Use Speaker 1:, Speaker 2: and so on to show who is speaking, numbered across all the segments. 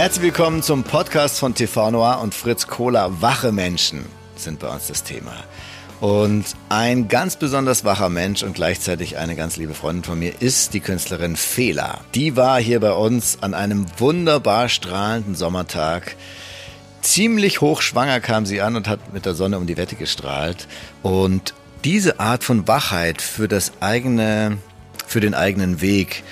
Speaker 1: Herzlich willkommen zum Podcast von TV Noir und Fritz Kohler. Wache Menschen sind bei uns das Thema. Und ein ganz besonders wacher Mensch und gleichzeitig eine ganz liebe Freundin von mir ist die Künstlerin Fela. Die war hier bei uns an einem wunderbar strahlenden Sommertag. Ziemlich hochschwanger kam sie an und hat mit der Sonne um die Wette gestrahlt. Und diese Art von Wachheit für das eigene, für den eigenen Weg,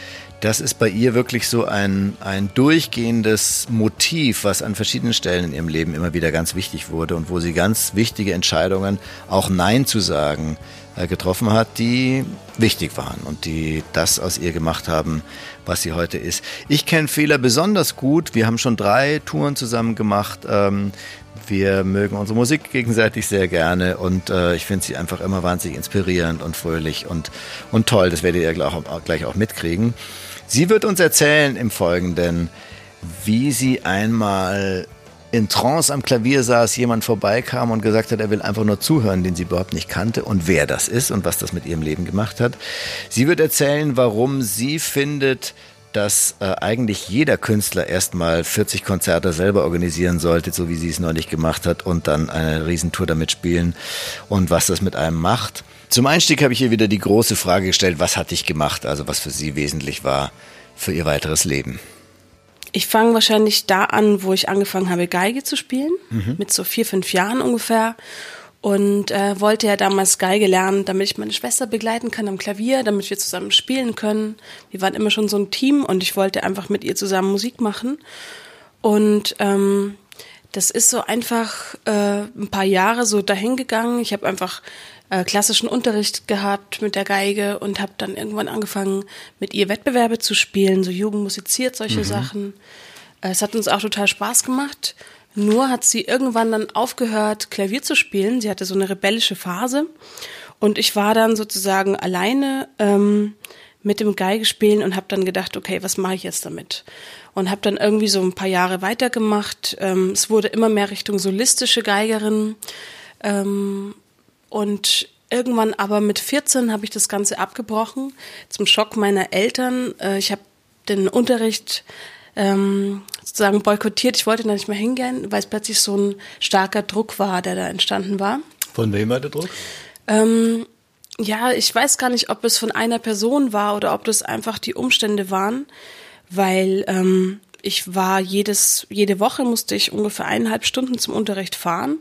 Speaker 1: das ist bei ihr wirklich so ein, ein durchgehendes Motiv, was an verschiedenen Stellen in ihrem Leben immer wieder ganz wichtig wurde und wo sie ganz wichtige Entscheidungen, auch Nein zu sagen, äh, getroffen hat, die wichtig waren und die das aus ihr gemacht haben, was sie heute ist. Ich kenne Fehler besonders gut. Wir haben schon drei Touren zusammen gemacht. Ähm, wir mögen unsere Musik gegenseitig sehr gerne und äh, ich finde sie einfach immer wahnsinnig inspirierend und fröhlich und, und toll. Das werdet ihr gleich auch, gleich auch mitkriegen. Sie wird uns erzählen im Folgenden, wie sie einmal in Trance am Klavier saß, jemand vorbeikam und gesagt hat, er will einfach nur zuhören, den sie überhaupt nicht kannte und wer das ist und was das mit ihrem Leben gemacht hat. Sie wird erzählen, warum sie findet, dass äh, eigentlich jeder Künstler erstmal 40 Konzerte selber organisieren sollte, so wie sie es neulich gemacht hat und dann eine Riesentour damit spielen und was das mit einem macht. Zum Einstieg habe ich ihr wieder die große Frage gestellt, was hat dich gemacht, also was für sie wesentlich war für ihr weiteres Leben.
Speaker 2: Ich fange wahrscheinlich da an, wo ich angefangen habe, Geige zu spielen, mhm. mit so vier, fünf Jahren ungefähr. Und äh, wollte ja damals Geige lernen, damit ich meine Schwester begleiten kann am Klavier, damit wir zusammen spielen können. Wir waren immer schon so ein Team und ich wollte einfach mit ihr zusammen Musik machen. Und ähm, das ist so einfach äh, ein paar Jahre so dahingegangen. Ich habe einfach äh, klassischen Unterricht gehabt mit der Geige und habe dann irgendwann angefangen, mit ihr Wettbewerbe zu spielen, so Jugend musiziert, solche mhm. Sachen. Äh, es hat uns auch total Spaß gemacht. Nur hat sie irgendwann dann aufgehört, Klavier zu spielen. Sie hatte so eine rebellische Phase. Und ich war dann sozusagen alleine ähm, mit dem Geigespielen und habe dann gedacht, okay, was mache ich jetzt damit? Und habe dann irgendwie so ein paar Jahre weitergemacht. Ähm, es wurde immer mehr Richtung solistische Geigerin. Ähm, und irgendwann aber mit 14 habe ich das Ganze abgebrochen, zum Schock meiner Eltern. Äh, ich habe den Unterricht ähm, sozusagen boykottiert. Ich wollte da nicht mehr hingehen, weil es plötzlich so ein starker Druck war, der da entstanden war.
Speaker 1: Von wem war der Druck?
Speaker 2: Ähm, ja, ich weiß gar nicht, ob es von einer Person war oder ob das einfach die Umstände waren, weil ähm, ich war jedes, jede Woche musste ich ungefähr eineinhalb Stunden zum Unterricht fahren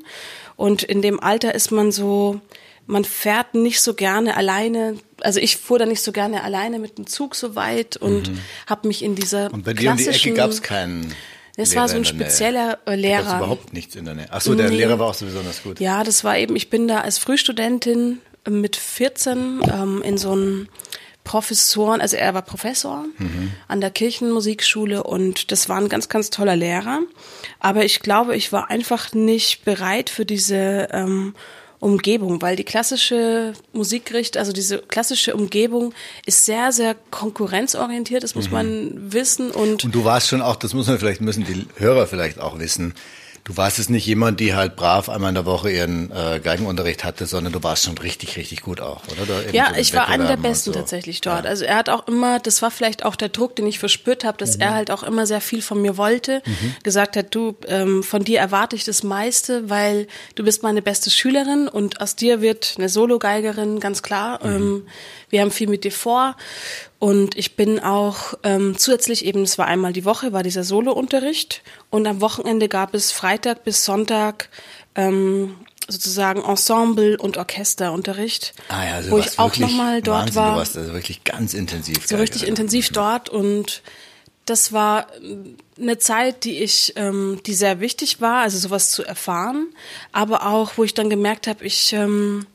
Speaker 2: und in dem Alter ist man so, man fährt nicht so gerne alleine. Also ich fuhr da nicht so gerne alleine mit dem Zug so weit und mhm. habe mich in dieser
Speaker 1: Und bei dir um die Ecke gab es keinen.
Speaker 2: Das war so ein spezieller Nähe. Lehrer. Da
Speaker 1: überhaupt nichts in der Nähe. Ach so, der nee. Lehrer war auch so besonders gut.
Speaker 2: Ja, das war eben. Ich bin da als Frühstudentin mit 14 ähm, in so einem Professoren, also er war Professor mhm. an der Kirchenmusikschule und das war ein ganz, ganz toller Lehrer. Aber ich glaube, ich war einfach nicht bereit für diese ähm, Umgebung, weil die klassische Musikricht, also diese klassische Umgebung ist sehr, sehr konkurrenzorientiert, das muss mhm. man wissen. Und,
Speaker 1: und du warst schon auch, das muss man vielleicht, müssen die Hörer vielleicht auch wissen, Du warst es nicht jemand, die halt brav einmal in der Woche ihren äh, Geigenunterricht hatte, sondern du warst schon richtig, richtig gut auch, oder?
Speaker 2: ja, ich war einer der Besten so. tatsächlich dort. Ja. Also er hat auch immer, das war vielleicht auch der Druck, den ich verspürt habe, dass mhm. er halt auch immer sehr viel von mir wollte, mhm. gesagt hat, du, ähm, von dir erwarte ich das meiste, weil du bist meine beste Schülerin und aus dir wird eine Solo-Geigerin, ganz klar. Mhm. Ähm, wir haben viel mit dir vor und ich bin auch ähm, zusätzlich eben, es war einmal die Woche, war dieser Solo-Unterricht und am Wochenende gab es Freitag bis Sonntag ähm, sozusagen Ensemble- und Orchesterunterricht,
Speaker 1: ah ja, also
Speaker 2: wo ich auch nochmal dort
Speaker 1: Wahnsinn,
Speaker 2: war.
Speaker 1: Du warst also wirklich ganz intensiv.
Speaker 2: So richtig ja. intensiv dort und das war eine Zeit, die ich, ähm, die sehr wichtig war, also sowas zu erfahren, aber auch, wo ich dann gemerkt habe, ich ähm,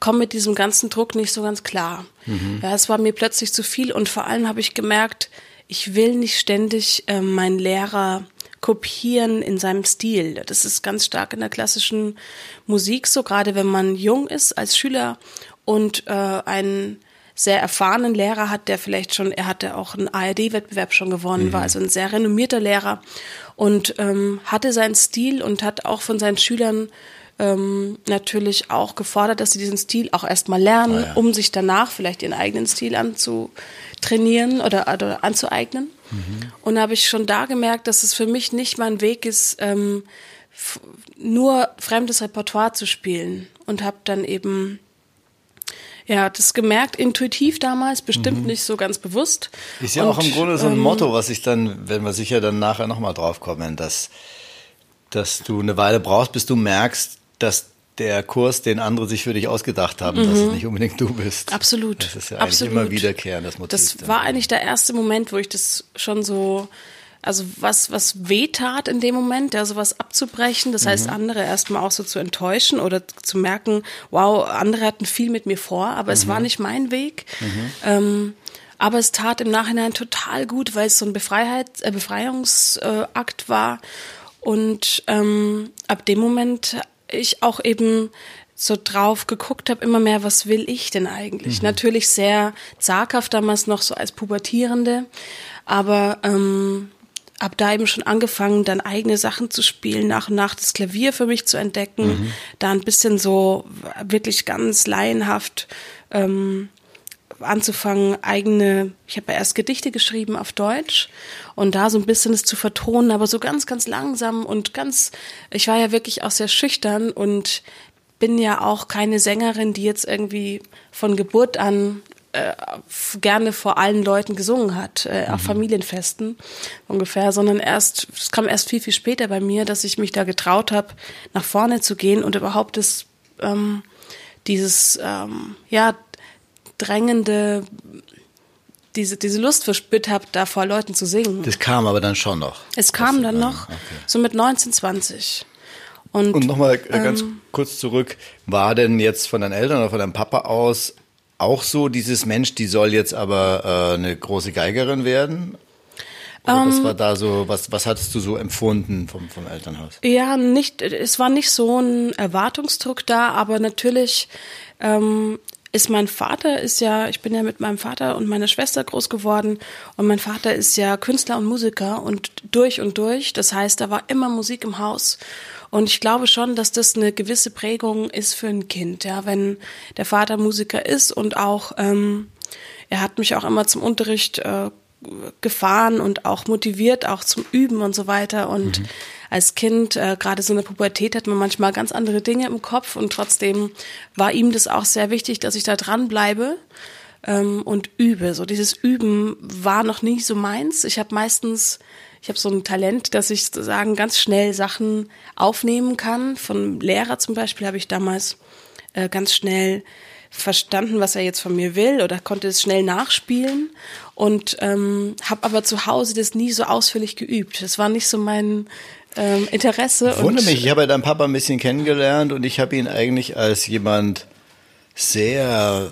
Speaker 2: komme mit diesem ganzen Druck nicht so ganz klar. Mhm. Ja, es war mir plötzlich zu viel und vor allem habe ich gemerkt, ich will nicht ständig äh, meinen Lehrer kopieren in seinem Stil. Das ist ganz stark in der klassischen Musik so, gerade wenn man jung ist als Schüler und äh, einen sehr erfahrenen Lehrer hat, der vielleicht schon, er hatte auch einen ARD-Wettbewerb schon gewonnen, mhm. war also ein sehr renommierter Lehrer und ähm, hatte seinen Stil und hat auch von seinen Schülern ähm, natürlich auch gefordert, dass sie diesen Stil auch erstmal lernen,
Speaker 1: Ah, ja.
Speaker 2: um sich danach vielleicht ihren eigenen Stil anzutrainieren oder, oder anzueignen.
Speaker 1: Mhm.
Speaker 2: Und habe ich schon da gemerkt, dass es für mich nicht mein Weg ist, ähm, nur fremdes Repertoire zu spielen. Und habe dann eben ja, das gemerkt, intuitiv damals, bestimmt nicht so ganz bewusst.
Speaker 1: Mhm. Ist ja
Speaker 2: Und,
Speaker 1: auch im Grunde so ein
Speaker 2: ähm,
Speaker 1: Motto, was ich dann, wenn wir sicher dann nachher nochmal drauf kommen, dass, dass du eine Weile brauchst, bis du merkst, dass der Kurs, den andere sich für dich ausgedacht haben, dass es nicht unbedingt du bist.
Speaker 2: Mhm. Absolut.
Speaker 1: Das ist ja
Speaker 2: Absolut.
Speaker 1: eigentlich immer wiederkehrendes Motiv.
Speaker 2: Das war eigentlich der erste Moment, wo ich das schon so, also was, was wehtat in dem Moment, ja, sowas abzubrechen. Das heißt, andere erstmal auch so zu enttäuschen oder zu merken, wow, andere hatten viel mit mir vor, aber es war nicht mein Weg. Ähm, aber es tat im Nachhinein total gut, weil es so ein Befreiheit, äh, Befreiungsakt war. Und ähm, ab dem Moment ich auch eben so drauf geguckt habe, immer mehr, was will ich denn eigentlich? Natürlich sehr zaghaft damals noch so als Pubertierende, aber ähm, ab da eben schon angefangen, dann eigene Sachen zu spielen, nach und nach das Klavier für mich zu entdecken, da ein bisschen so wirklich ganz laienhaft ähm, anzufangen, eigene, ich habe ja erst Gedichte geschrieben auf Deutsch und da so ein bisschen es zu vertonen, aber so ganz, ganz langsam und ganz, ich war ja wirklich auch sehr schüchtern und bin ja auch keine Sängerin, die jetzt irgendwie von Geburt an äh, gerne vor allen Leuten gesungen hat, äh, auf Familienfesten ungefähr, sondern erst, es kam erst viel, viel später bei mir, dass ich mich da getraut habe, nach vorne zu gehen und überhaupt das, ähm, dieses, ähm, ja, drängende, diese, diese Lust verspürt habe, da vor Leuten zu singen.
Speaker 1: Das kam aber dann schon noch.
Speaker 2: es kam dann noch,
Speaker 1: Okay.
Speaker 2: so mit 19, 20. Und,
Speaker 1: Und nochmal äh,
Speaker 2: Ähm.
Speaker 1: ganz kurz zurück, war denn jetzt von deinen Eltern oder von deinem Papa aus auch so dieses Mensch, die soll jetzt aber äh, eine große Geigerin werden? Oder
Speaker 2: Ähm.
Speaker 1: was war da so, was, was hattest du so empfunden vom, vom Elternhaus?
Speaker 2: Ja, nicht, es war nicht so ein Erwartungsdruck da, aber natürlich ähm, ist mein Vater ist ja, ich bin ja mit meinem Vater und meiner Schwester groß geworden und mein Vater ist ja Künstler und Musiker und durch und durch. Das heißt, da war immer Musik im Haus. Und ich glaube schon, dass das eine gewisse Prägung ist für ein Kind, ja, wenn der Vater Musiker ist und auch ähm, er hat mich auch immer zum Unterricht äh, gefahren und auch motiviert, auch zum Üben und so weiter. Und als Kind, äh, gerade so in der Pubertät, hat man manchmal ganz andere Dinge im Kopf und trotzdem war ihm das auch sehr wichtig, dass ich da dranbleibe ähm, und übe. So dieses Üben war noch nie so meins. Ich habe meistens, ich habe so ein Talent, dass ich sozusagen ganz schnell Sachen aufnehmen kann. Von Lehrer zum Beispiel habe ich damals äh, ganz schnell verstanden, was er jetzt von mir will oder konnte es schnell nachspielen und ähm, habe aber zu Hause das nie so ausführlich geübt. Das war nicht so mein ähm, Interesse.
Speaker 1: Wundere
Speaker 2: und,
Speaker 1: mich, ich habe ja deinen Papa ein bisschen kennengelernt und ich habe ihn eigentlich als jemand sehr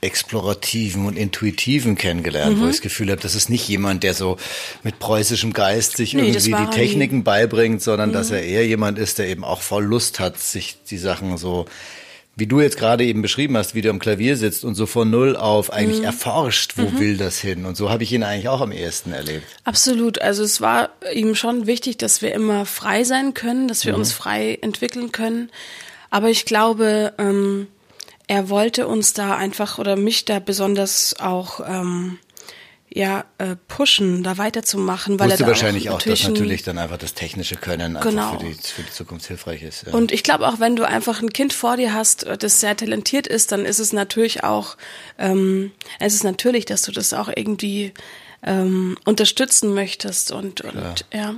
Speaker 1: explorativen und intuitiven kennengelernt,
Speaker 2: Mhm.
Speaker 1: wo ich das Gefühl habe, das ist nicht jemand, der so mit preußischem Geist sich
Speaker 2: Nee,
Speaker 1: irgendwie die
Speaker 2: nie.
Speaker 1: Techniken beibringt, sondern dass
Speaker 2: Mhm.
Speaker 1: er eher jemand ist, der eben auch voll Lust hat, sich die Sachen so wie du jetzt gerade eben beschrieben hast, wie du am Klavier sitzt und so von null auf eigentlich
Speaker 2: Mhm.
Speaker 1: erforscht, wo will das hin? Und so habe ich ihn eigentlich auch am ehesten erlebt.
Speaker 2: Absolut. Also es war ihm schon wichtig, dass wir immer frei sein können, dass wir uns frei entwickeln können. Aber ich glaube, ähm, er wollte uns da einfach oder mich da besonders auch ähm, ja äh, pushen, da weiterzumachen, weil
Speaker 1: Wusste
Speaker 2: er da
Speaker 1: wahrscheinlich auch, dass
Speaker 2: ein-
Speaker 1: natürlich dann einfach das technische Können
Speaker 2: Genau.
Speaker 1: für die, für die Zukunft hilfreich ist. Ja.
Speaker 2: Und ich glaube auch, wenn du einfach ein Kind vor dir hast, äh, das sehr talentiert ist, dann ist es natürlich auch, ähm, es ist natürlich, dass du das auch irgendwie ähm, unterstützen möchtest und, und ja.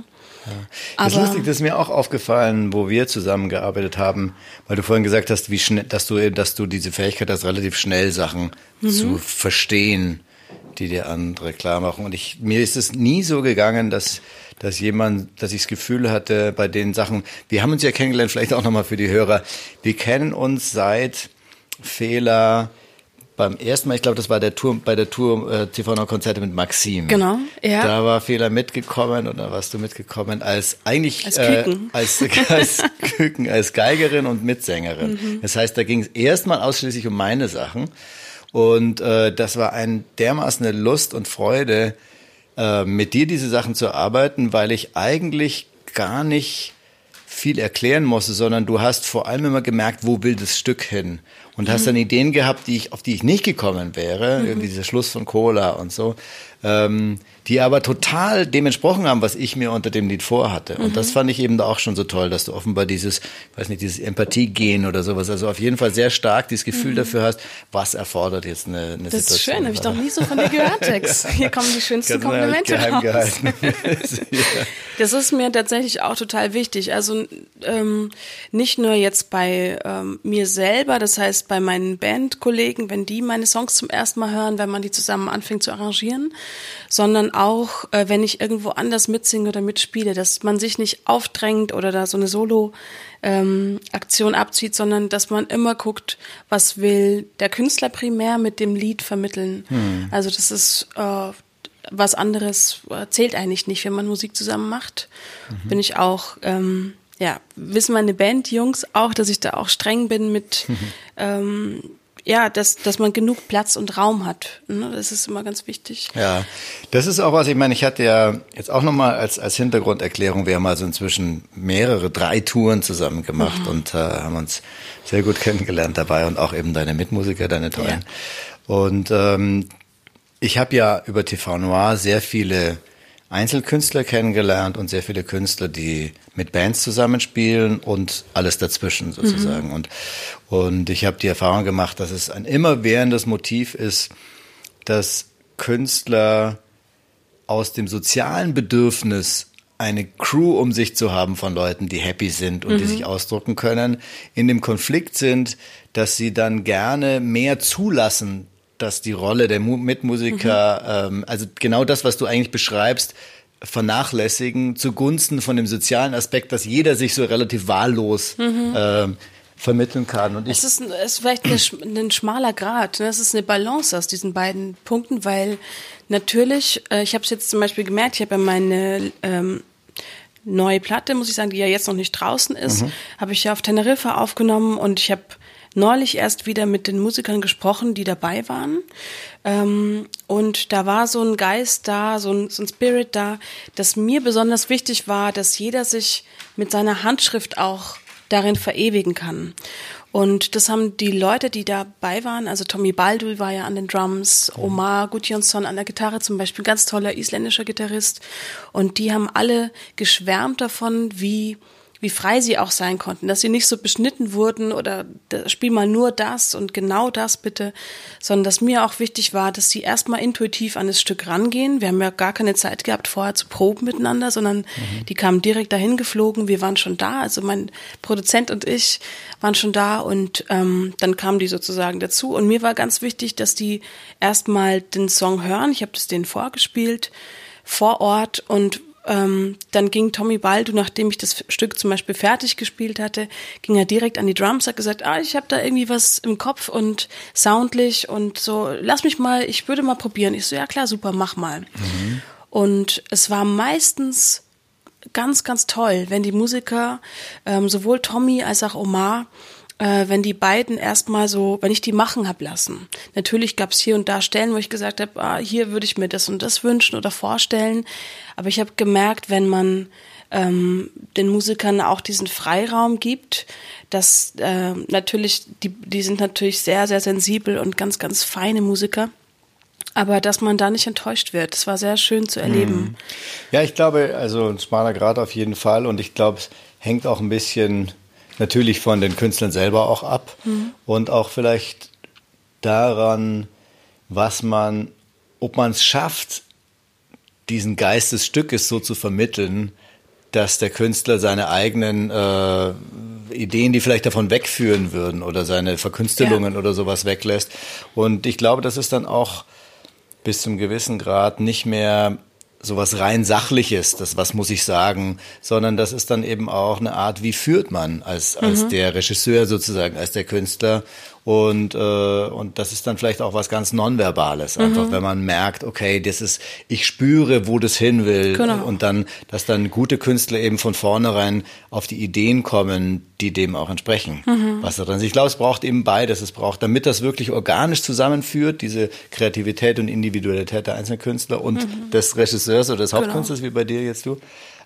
Speaker 1: Das ist lustig, das ist mir auch aufgefallen, wo wir zusammengearbeitet haben, weil du vorhin gesagt hast, wie schnell, dass du, dass du diese Fähigkeit hast, relativ schnell Sachen
Speaker 2: Mhm.
Speaker 1: zu verstehen, die dir andere klar machen. Und ich, mir ist es nie so gegangen, dass, dass jemand, dass ich das Gefühl hatte, bei den Sachen, wir haben uns ja kennengelernt, vielleicht auch nochmal für die Hörer, wir kennen uns seit Fehler beim ersten Mal, ich glaube, das war der Tour, bei der Tour äh, TV Konzerte mit Maxim.
Speaker 2: Genau, ja.
Speaker 1: Da war Fehler mitgekommen oder warst du mitgekommen als eigentlich
Speaker 2: Als
Speaker 1: äh,
Speaker 2: Küken.
Speaker 1: als, als Küken, als Geigerin und Mitsängerin.
Speaker 2: Mhm.
Speaker 1: Das heißt, da ging es erstmal ausschließlich um meine Sachen und äh, das war ein dermaßen eine Lust und Freude, äh, mit dir diese Sachen zu arbeiten, weil ich eigentlich gar nicht viel erklären musste, sondern du hast vor allem immer gemerkt, wo will das Stück hin und hast dann Ideen gehabt, die ich, auf die ich nicht gekommen wäre, mhm. dieser Schluss von Cola und so, ähm, die aber total dem entsprochen haben, was ich mir unter dem Lied vorhatte. Und mhm. das fand ich eben da auch schon so toll, dass du offenbar dieses, weiß nicht, dieses Empathie-Gehen oder sowas, also auf jeden Fall sehr stark dieses Gefühl mhm. dafür hast, was erfordert jetzt eine, eine
Speaker 2: das
Speaker 1: Situation. Das
Speaker 2: ist schön, habe ich doch nie so von dir gehört, Tex. Hier kommen die schönsten Komplimente raus. Das ist mir tatsächlich auch total wichtig. Also ähm, nicht nur jetzt bei ähm, mir selber, das heißt bei meinen Bandkollegen, wenn die meine Songs zum ersten Mal hören, wenn man die zusammen anfängt zu arrangieren, sondern auch, äh, wenn ich irgendwo anders mitsinge oder mitspiele, dass man sich nicht aufdrängt oder da so eine Solo-Aktion ähm, abzieht, sondern dass man immer guckt, was will der Künstler primär mit dem Lied vermitteln. Hm. Also das ist äh, was anderes äh, zählt eigentlich nicht, wenn man Musik zusammen macht. Mhm. Bin ich auch ähm, ja, wissen meine Bandjungs auch, dass ich da auch streng bin mit, mhm. ähm, ja, dass, dass man genug Platz und Raum hat. Ne? Das ist immer ganz wichtig.
Speaker 1: Ja, das ist auch was, ich meine, ich hatte ja jetzt auch nochmal als, als Hintergrunderklärung, wir haben also inzwischen mehrere, drei Touren zusammen gemacht mhm. und äh, haben uns sehr gut kennengelernt dabei und auch eben deine Mitmusiker, deine tollen. Ja. Und ähm, ich habe ja über TV Noir sehr viele Einzelkünstler kennengelernt und sehr viele Künstler, die mit Bands zusammenspielen und alles dazwischen sozusagen. Mhm. Und, und ich habe die Erfahrung gemacht, dass es ein immerwährendes Motiv ist, dass Künstler aus dem sozialen Bedürfnis eine Crew um sich zu haben von Leuten, die happy sind und mhm. die sich ausdrucken können, in dem Konflikt sind, dass sie dann gerne mehr zulassen, dass die Rolle der Mitmusiker, mhm. ähm, also genau das, was du eigentlich beschreibst, vernachlässigen zugunsten von dem sozialen Aspekt, dass jeder sich so relativ wahllos mhm. ähm, vermitteln kann.
Speaker 2: Und ich es ist, es ist vielleicht ein, ein schmaler Grad. Ne? Es ist eine Balance aus diesen beiden Punkten, weil natürlich, äh, ich habe es jetzt zum Beispiel gemerkt, ich habe ja meine ähm, neue Platte, muss ich sagen, die ja jetzt noch nicht draußen ist, mhm. habe ich ja auf Teneriffa aufgenommen und ich habe neulich erst wieder mit den Musikern gesprochen, die dabei waren. Ähm, und da war so ein Geist da, so ein, so ein Spirit da, dass mir besonders wichtig war, dass jeder sich mit seiner Handschrift auch darin verewigen kann. Und das haben die Leute, die dabei waren, also Tommy Baldul war ja an den Drums, Omar Gudjonsson an der Gitarre zum Beispiel, ganz toller isländischer Gitarrist. Und die haben alle geschwärmt davon, wie wie frei sie auch sein konnten, dass sie nicht so beschnitten wurden oder spiel mal nur das und genau das bitte, sondern dass mir auch wichtig war, dass sie erstmal intuitiv an das Stück rangehen. Wir haben ja gar keine Zeit gehabt, vorher zu proben miteinander, sondern mhm. die kamen direkt dahin geflogen. Wir waren schon da, also mein Produzent und ich waren schon da und ähm, dann kamen die sozusagen dazu. Und mir war ganz wichtig, dass die erstmal den Song hören. Ich habe das denen vorgespielt vor Ort und ähm, dann ging Tommy Baldu, nachdem ich das Stück zum Beispiel fertig gespielt hatte, ging er direkt an die Drums, hat gesagt, ah, ich habe da irgendwie was im Kopf und soundlich und so, lass mich mal, ich würde mal probieren. Ich so, ja klar, super, mach mal. Mhm. Und es war meistens ganz, ganz toll, wenn die Musiker, ähm, sowohl Tommy als auch Omar, äh, wenn die beiden erstmal so, wenn ich die machen hab lassen. Natürlich gab es hier und da Stellen, wo ich gesagt habe, ah, hier würde ich mir das und das wünschen oder vorstellen. Aber ich habe gemerkt, wenn man ähm, den Musikern auch diesen Freiraum gibt, dass äh, natürlich, die, die sind natürlich sehr, sehr sensibel und ganz, ganz feine Musiker. Aber dass man da nicht enttäuscht wird, das war sehr schön zu erleben. Mhm.
Speaker 1: Ja, ich glaube, also ein schmaler Grad auf jeden Fall. Und ich glaube, es hängt auch ein bisschen natürlich von den Künstlern selber auch ab mhm. und auch vielleicht daran, was man, ob man es schafft, diesen Geist des Stückes so zu vermitteln, dass der Künstler seine eigenen äh, Ideen, die vielleicht davon wegführen würden oder seine Verkünstelungen ja. oder sowas weglässt. Und ich glaube, das ist dann auch bis zum gewissen Grad nicht mehr sowas rein sachliches, das was muss ich sagen, sondern das ist dann eben auch eine Art, wie führt man als als mhm. der Regisseur sozusagen, als der Künstler und, äh, und das ist dann vielleicht auch was ganz Nonverbales, einfach, mhm. wenn man merkt, okay, das ist, ich spüre, wo das hin will. Genau. Und dann, dass dann gute Künstler eben von vornherein auf die Ideen kommen, die dem auch entsprechen. Mhm. Was da drin ist. Ich glaube, es braucht eben beides. Es braucht, damit das wirklich organisch zusammenführt, diese Kreativität und Individualität der einzelnen Künstler und mhm. des Regisseurs oder des genau. Hauptkünstlers, genau. wie bei dir jetzt du.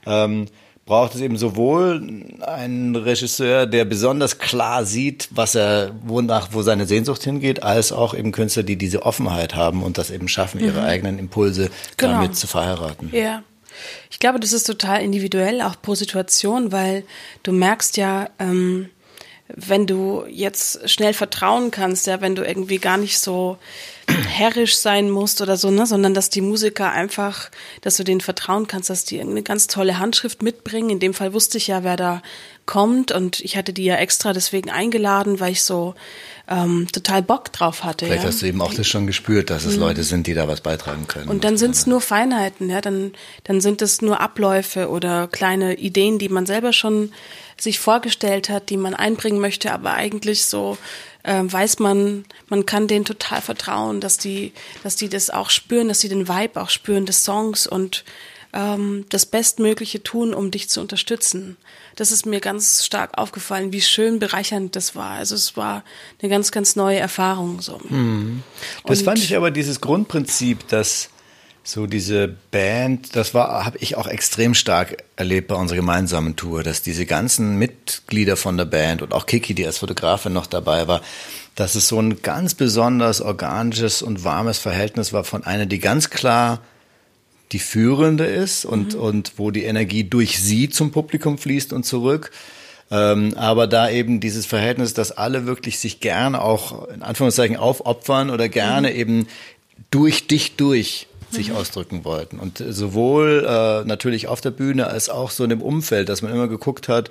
Speaker 1: Ähm, braucht es eben sowohl einen Regisseur, der besonders klar sieht, was er, wonach, wo seine Sehnsucht hingeht, als auch eben Künstler, die diese Offenheit haben und das eben schaffen, ihre mhm. eigenen Impulse genau. damit zu verheiraten.
Speaker 2: Ja. Ich glaube, das ist total individuell, auch pro Situation, weil du merkst ja, ähm, wenn du jetzt schnell vertrauen kannst, ja, wenn du irgendwie gar nicht so herrisch sein musst oder so, ne, sondern dass die Musiker einfach, dass du denen vertrauen kannst, dass die eine ganz tolle Handschrift mitbringen. In dem Fall wusste ich ja, wer da kommt und ich hatte die ja extra deswegen eingeladen, weil ich so ähm, total Bock drauf hatte.
Speaker 1: Vielleicht
Speaker 2: ja.
Speaker 1: hast du eben auch das schon gespürt, dass es mhm. Leute sind, die da was beitragen können.
Speaker 2: Und dann sind es nur Feinheiten, ja, dann, dann sind es nur Abläufe oder kleine Ideen, die man selber schon sich vorgestellt hat, die man einbringen möchte, aber eigentlich so äh, weiß man, man kann denen total vertrauen, dass die, dass die das auch spüren, dass sie den Vibe auch spüren des Songs und ähm, das Bestmögliche tun, um dich zu unterstützen. Das ist mir ganz stark aufgefallen, wie schön bereichernd das war. Also es war eine ganz, ganz neue Erfahrung. So. Mhm.
Speaker 1: Das und fand ich aber dieses Grundprinzip, dass so diese Band, das war, habe ich auch extrem stark erlebt bei unserer gemeinsamen Tour, dass diese ganzen Mitglieder von der Band und auch Kiki, die als Fotografin noch dabei war, dass es so ein ganz besonders organisches und warmes Verhältnis war von einer, die ganz klar die Führende ist und, mhm. und wo die Energie durch sie zum Publikum fließt und zurück. Ähm, aber da eben dieses Verhältnis, dass alle wirklich sich gerne auch in Anführungszeichen aufopfern oder gerne mhm. eben durch dich durch sich mhm. ausdrücken wollten. Und sowohl äh, natürlich auf der Bühne als auch so in dem Umfeld, dass man immer geguckt hat,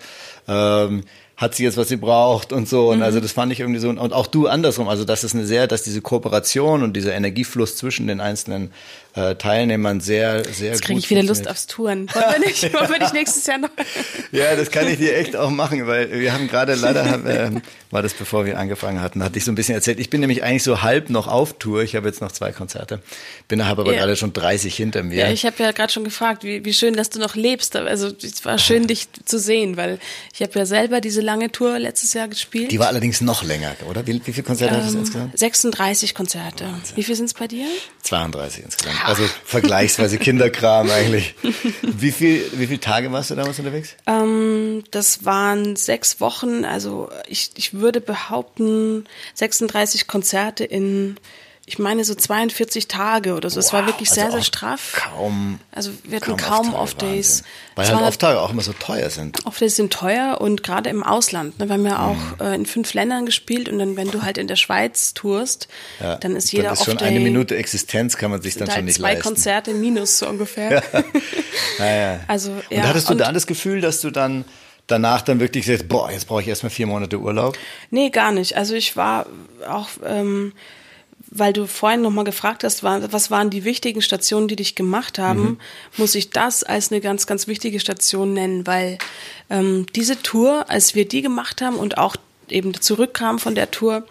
Speaker 1: ähm, hat sie jetzt, was sie braucht und so. Und mhm. also das fand ich irgendwie so, und auch du andersrum, also das ist eine sehr, dass diese Kooperation und dieser Energiefluss zwischen den einzelnen äh, Teilnehmern sehr, sehr
Speaker 2: Jetzt kriege ich wieder Lust aufs Touren. Wollen wir nicht, wollen wir nicht nächstes Jahr noch?
Speaker 1: ja, das kann ich dir echt auch machen, weil wir haben gerade leider, äh, war das bevor wir angefangen hatten, hatte ich so ein bisschen erzählt. Ich bin nämlich eigentlich so halb noch auf Tour. Ich habe jetzt noch zwei Konzerte. Bin habe aber ja. gerade schon 30 hinter mir.
Speaker 2: Ja, ich habe ja gerade schon gefragt, wie, wie schön, dass du noch lebst. Also es war schön, dich zu sehen, weil ich habe ja selber diese lange Tour letztes Jahr gespielt.
Speaker 1: Die war allerdings noch länger, oder? Wie, wie viele Konzerte ähm, hattest du insgesamt?
Speaker 2: 36 Konzerte. Wahnsinn. Wie viel sind es bei dir?
Speaker 1: 32 insgesamt. Also vergleichsweise Kinderkram eigentlich. Wie viel, wie viele Tage warst du damals unterwegs?
Speaker 2: Ähm, das waren sechs Wochen. Also ich, ich würde behaupten, 36 Konzerte in ich meine so 42 Tage oder so. Wow, es war wirklich sehr, also sehr straff.
Speaker 1: Kaum.
Speaker 2: Also wir hatten kaum, Off-Days.
Speaker 1: Weil halt Off-Tage auch immer so teuer sind.
Speaker 2: Off-Days sind teuer und gerade im Ausland. Ne, wir haben ja auch mhm. äh, in fünf Ländern gespielt und dann, wenn du halt in der Schweiz tourst, ja, dann ist jeder Off-Day.
Speaker 1: Schon eine Minute Existenz kann man sich dann halt schon nicht
Speaker 2: zwei
Speaker 1: leisten.
Speaker 2: Zwei Konzerte minus so ungefähr.
Speaker 1: ja. ja, Also, ja. Und hattest du und da das Gefühl, dass du dann danach dann wirklich sagst, boah, jetzt brauche ich erstmal vier Monate Urlaub?
Speaker 2: Nee, gar nicht. Also ich war auch... Ähm, weil du vorhin nochmal gefragt hast, was waren die wichtigen Stationen, die dich gemacht haben, mhm. muss ich das als eine ganz, ganz wichtige Station nennen, weil ähm, diese Tour, als wir die gemacht haben und auch eben zurückkamen von der Tour,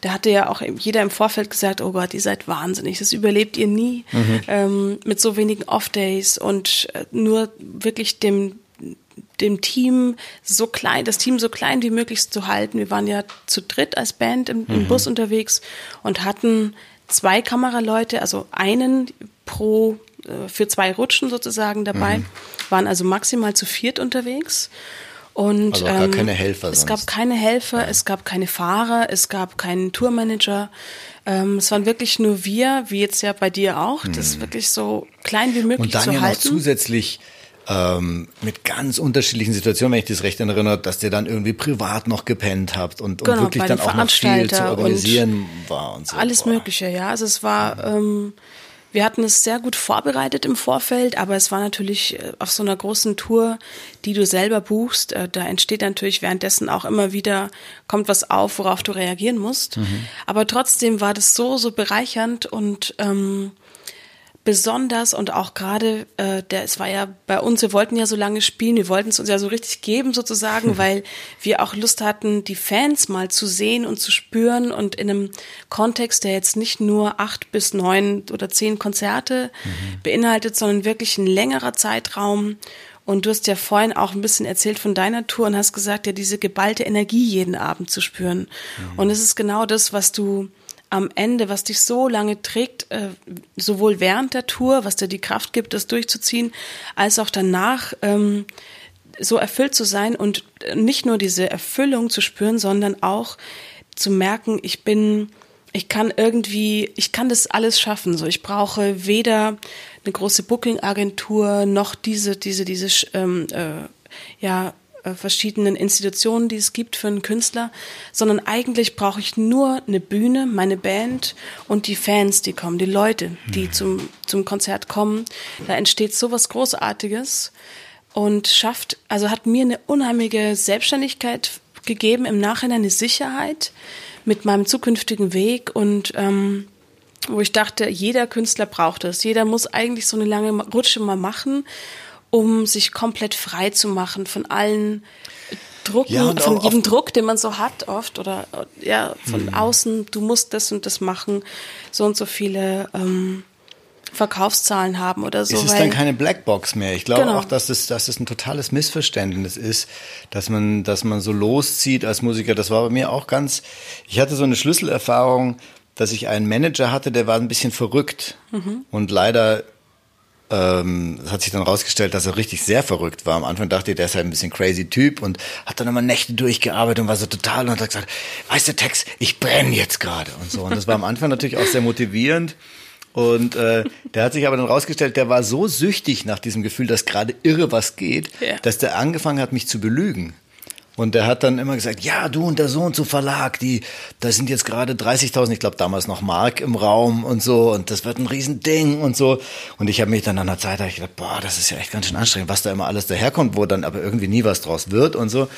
Speaker 2: da hatte ja auch jeder im Vorfeld gesagt, oh Gott, ihr seid wahnsinnig, das überlebt ihr nie mhm. ähm, mit so wenigen Off-Days und äh, nur wirklich dem dem Team so klein, das Team so klein wie möglich zu halten. Wir waren ja zu dritt als Band im, im mhm. Bus unterwegs und hatten zwei Kameraleute, also einen pro äh, für zwei Rutschen sozusagen dabei, mhm. waren also maximal zu viert unterwegs. Und
Speaker 1: also ähm, keine Helfer.
Speaker 2: Es sonst. gab keine Helfer, ja. es gab keine Fahrer, es gab keinen Tourmanager. Ähm, es waren wirklich nur wir, wie jetzt ja bei dir auch, mhm. das wirklich so klein wie möglich zu halten. Und dann ja noch
Speaker 1: zusätzlich ähm, mit ganz unterschiedlichen Situationen, wenn ich das recht erinnere, dass ihr dann irgendwie privat noch gepennt habt und,
Speaker 2: genau,
Speaker 1: und wirklich dann auch noch viel zu organisieren war und so.
Speaker 2: Alles Boah. Mögliche, ja. Also es war, ähm, wir hatten es sehr gut vorbereitet im Vorfeld, aber es war natürlich äh, auf so einer großen Tour, die du selber buchst, äh, da entsteht natürlich währenddessen auch immer wieder, kommt was auf, worauf du reagieren musst. Mhm. Aber trotzdem war das so, so bereichernd und ähm, besonders und auch gerade, äh, der, es war ja bei uns, wir wollten ja so lange spielen, wir wollten es uns ja so richtig geben sozusagen, mhm. weil wir auch Lust hatten, die Fans mal zu sehen und zu spüren und in einem Kontext, der jetzt nicht nur acht bis neun oder zehn Konzerte mhm. beinhaltet, sondern wirklich ein längerer Zeitraum. Und du hast ja vorhin auch ein bisschen erzählt von deiner Tour und hast gesagt, ja, diese geballte Energie jeden Abend zu spüren. Mhm. Und es ist genau das, was du am Ende, was dich so lange trägt, äh, sowohl während der Tour, was dir die Kraft gibt, das durchzuziehen, als auch danach, ähm, so erfüllt zu sein und nicht nur diese Erfüllung zu spüren, sondern auch zu merken, ich bin, ich kann irgendwie, ich kann das alles schaffen. So, ich brauche weder eine große Booking-Agentur noch diese, diese, diese, ähm, äh, ja, äh, verschiedenen Institutionen, die es gibt für einen Künstler, sondern eigentlich brauche ich nur eine Bühne, meine Band und die Fans, die kommen, die Leute, die mhm. zum, zum Konzert kommen. Da entsteht so was Großartiges und schafft, also hat mir eine unheimliche Selbstständigkeit gegeben, im Nachhinein eine Sicherheit mit meinem zukünftigen Weg und ähm, wo ich dachte, jeder Künstler braucht das. Jeder muss eigentlich so eine lange Rutsche mal machen, um sich komplett frei zu machen von allen Drucken, ja, von jedem Druck, den man so hat oft oder ja von mhm. außen. Du musst das und das machen, so und so viele ähm, Verkaufszahlen haben oder so.
Speaker 1: Es ist dann keine Blackbox mehr. Ich glaube genau. auch, dass es, dass es ein totales Missverständnis ist, dass man, dass man so loszieht als Musiker. Das war bei mir auch ganz, ich hatte so eine Schlüsselerfahrung, dass ich einen Manager hatte, der war ein bisschen verrückt mhm. und leider ähm, hat sich dann rausgestellt, dass er richtig sehr verrückt war. Am Anfang dachte ich, der ist halt ein bisschen crazy Typ und hat dann immer Nächte durchgearbeitet und war so total und hat gesagt, weißt du Tex, ich brenne jetzt gerade und so. Und das war am Anfang natürlich auch sehr motivierend. Und äh, der hat sich aber dann rausgestellt, der war so süchtig nach diesem Gefühl, dass gerade irre was geht, ja. dass der angefangen hat, mich zu belügen. Und der hat dann immer gesagt, ja, du und der Sohn zu Verlag, die, da sind jetzt gerade 30.000, ich glaube damals noch Mark im Raum und so und das wird ein Riesending und so. Und ich habe mich dann an der Zeit, da ich gedacht, boah, das ist ja echt ganz schön anstrengend, was da immer alles daherkommt, wo dann aber irgendwie nie was draus wird und so.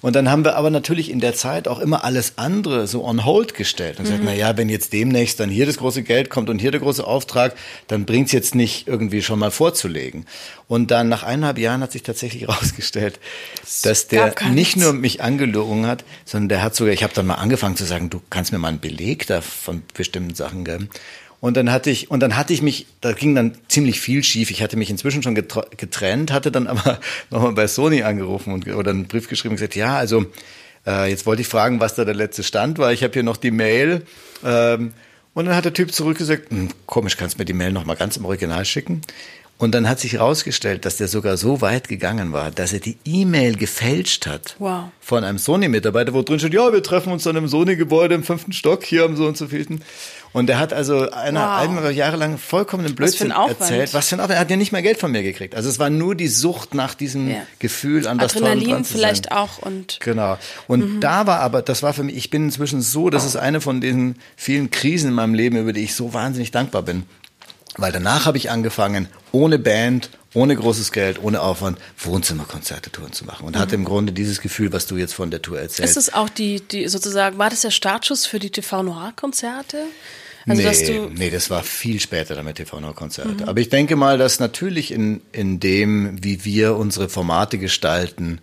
Speaker 1: Und dann haben wir aber natürlich in der Zeit auch immer alles andere so on hold gestellt und mhm. gesagt, na ja, wenn jetzt demnächst dann hier das große Geld kommt und hier der große Auftrag, dann bringt's jetzt nicht irgendwie schon mal vorzulegen. Und dann nach eineinhalb Jahren hat sich tatsächlich herausgestellt, dass der nicht nur mich angelogen hat, sondern der hat sogar, ich habe dann mal angefangen zu sagen, du kannst mir mal einen Beleg da von bestimmten Sachen geben. Und dann hatte ich, und dann hatte ich mich, da ging dann ziemlich viel schief. Ich hatte mich inzwischen schon getrennt, hatte dann aber nochmal bei Sony angerufen und, oder einen Brief geschrieben und gesagt, ja, also äh, jetzt wollte ich fragen, was da der letzte Stand war. Ich habe hier noch die Mail. Ähm, und dann hat der Typ zurückgesagt, hm, komisch, kannst du mir die Mail nochmal ganz im Original schicken? Und dann hat sich herausgestellt, dass der sogar so weit gegangen war, dass er die E-Mail gefälscht hat wow. von einem Sony-Mitarbeiter, wo drin steht, ja, wir treffen uns dann im Sony-Gebäude im fünften Stock hier am so und so vielten. Und der hat also eine, wow. einmal lang vollkommenen Blödsinn was erzählt. Was für ein Aufwand. Er hat ja nicht mehr Geld von mir gekriegt. Also es war nur die Sucht nach diesem ja. Gefühl an was
Speaker 2: Adrenalin dran vielleicht sein. auch und
Speaker 1: genau. Und mhm. da war aber, das war für mich. Ich bin inzwischen so, das ist eine von diesen vielen Krisen in meinem Leben, über die ich so wahnsinnig dankbar bin. Weil danach habe ich angefangen, ohne Band, ohne großes Geld, ohne Aufwand Wohnzimmerkonzerte Touren zu machen und mhm. hatte im Grunde dieses Gefühl, was du jetzt von der Tour erzählst.
Speaker 2: Ist es auch die, die sozusagen, war das der Startschuss für die TV Noir Konzerte?
Speaker 1: Also, nee, nee, das war viel später damit TV Noir Konzerte. Mhm. Aber ich denke mal, dass natürlich in, in dem, wie wir unsere Formate gestalten,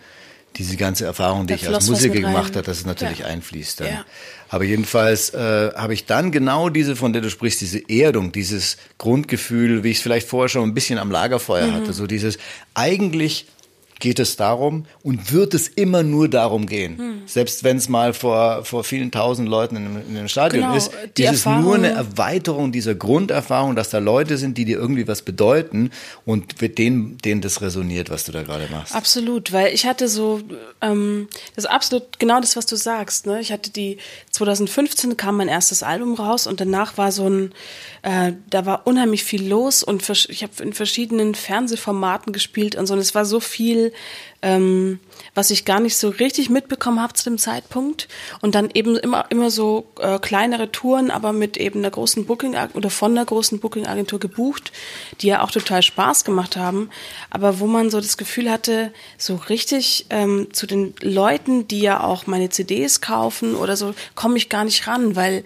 Speaker 1: diese ganze Erfahrung, die ich als Musiker gemacht habe, dass es natürlich ja. einfließt dann. Ja. Aber jedenfalls äh, habe ich dann genau diese, von der du sprichst, diese Erdung, dieses Grundgefühl, wie ich es vielleicht vorher schon ein bisschen am Lagerfeuer mhm. hatte, so dieses eigentlich geht es darum und wird es immer nur darum gehen. Hm. Selbst wenn es mal vor, vor vielen tausend Leuten in, in einem Stadion genau, ist, ist es nur eine Erweiterung dieser Grunderfahrung, dass da Leute sind, die dir irgendwie was bedeuten und mit denen, denen das resoniert, was du da gerade machst.
Speaker 2: Absolut, weil ich hatte so, ähm, das ist absolut genau das, was du sagst. Ne? Ich hatte die, 2015 kam mein erstes Album raus und danach war so ein, äh, da war unheimlich viel los und ich habe in verschiedenen Fernsehformaten gespielt und so und es war so viel ähm, was ich gar nicht so richtig mitbekommen habe zu dem Zeitpunkt. Und dann eben immer, immer so äh, kleinere Touren, aber mit eben einer großen Booking oder von einer großen Booking-Agentur gebucht, die ja auch total Spaß gemacht haben. Aber wo man so das Gefühl hatte, so richtig ähm, zu den Leuten, die ja auch meine CDs kaufen oder so, komme ich gar nicht ran, weil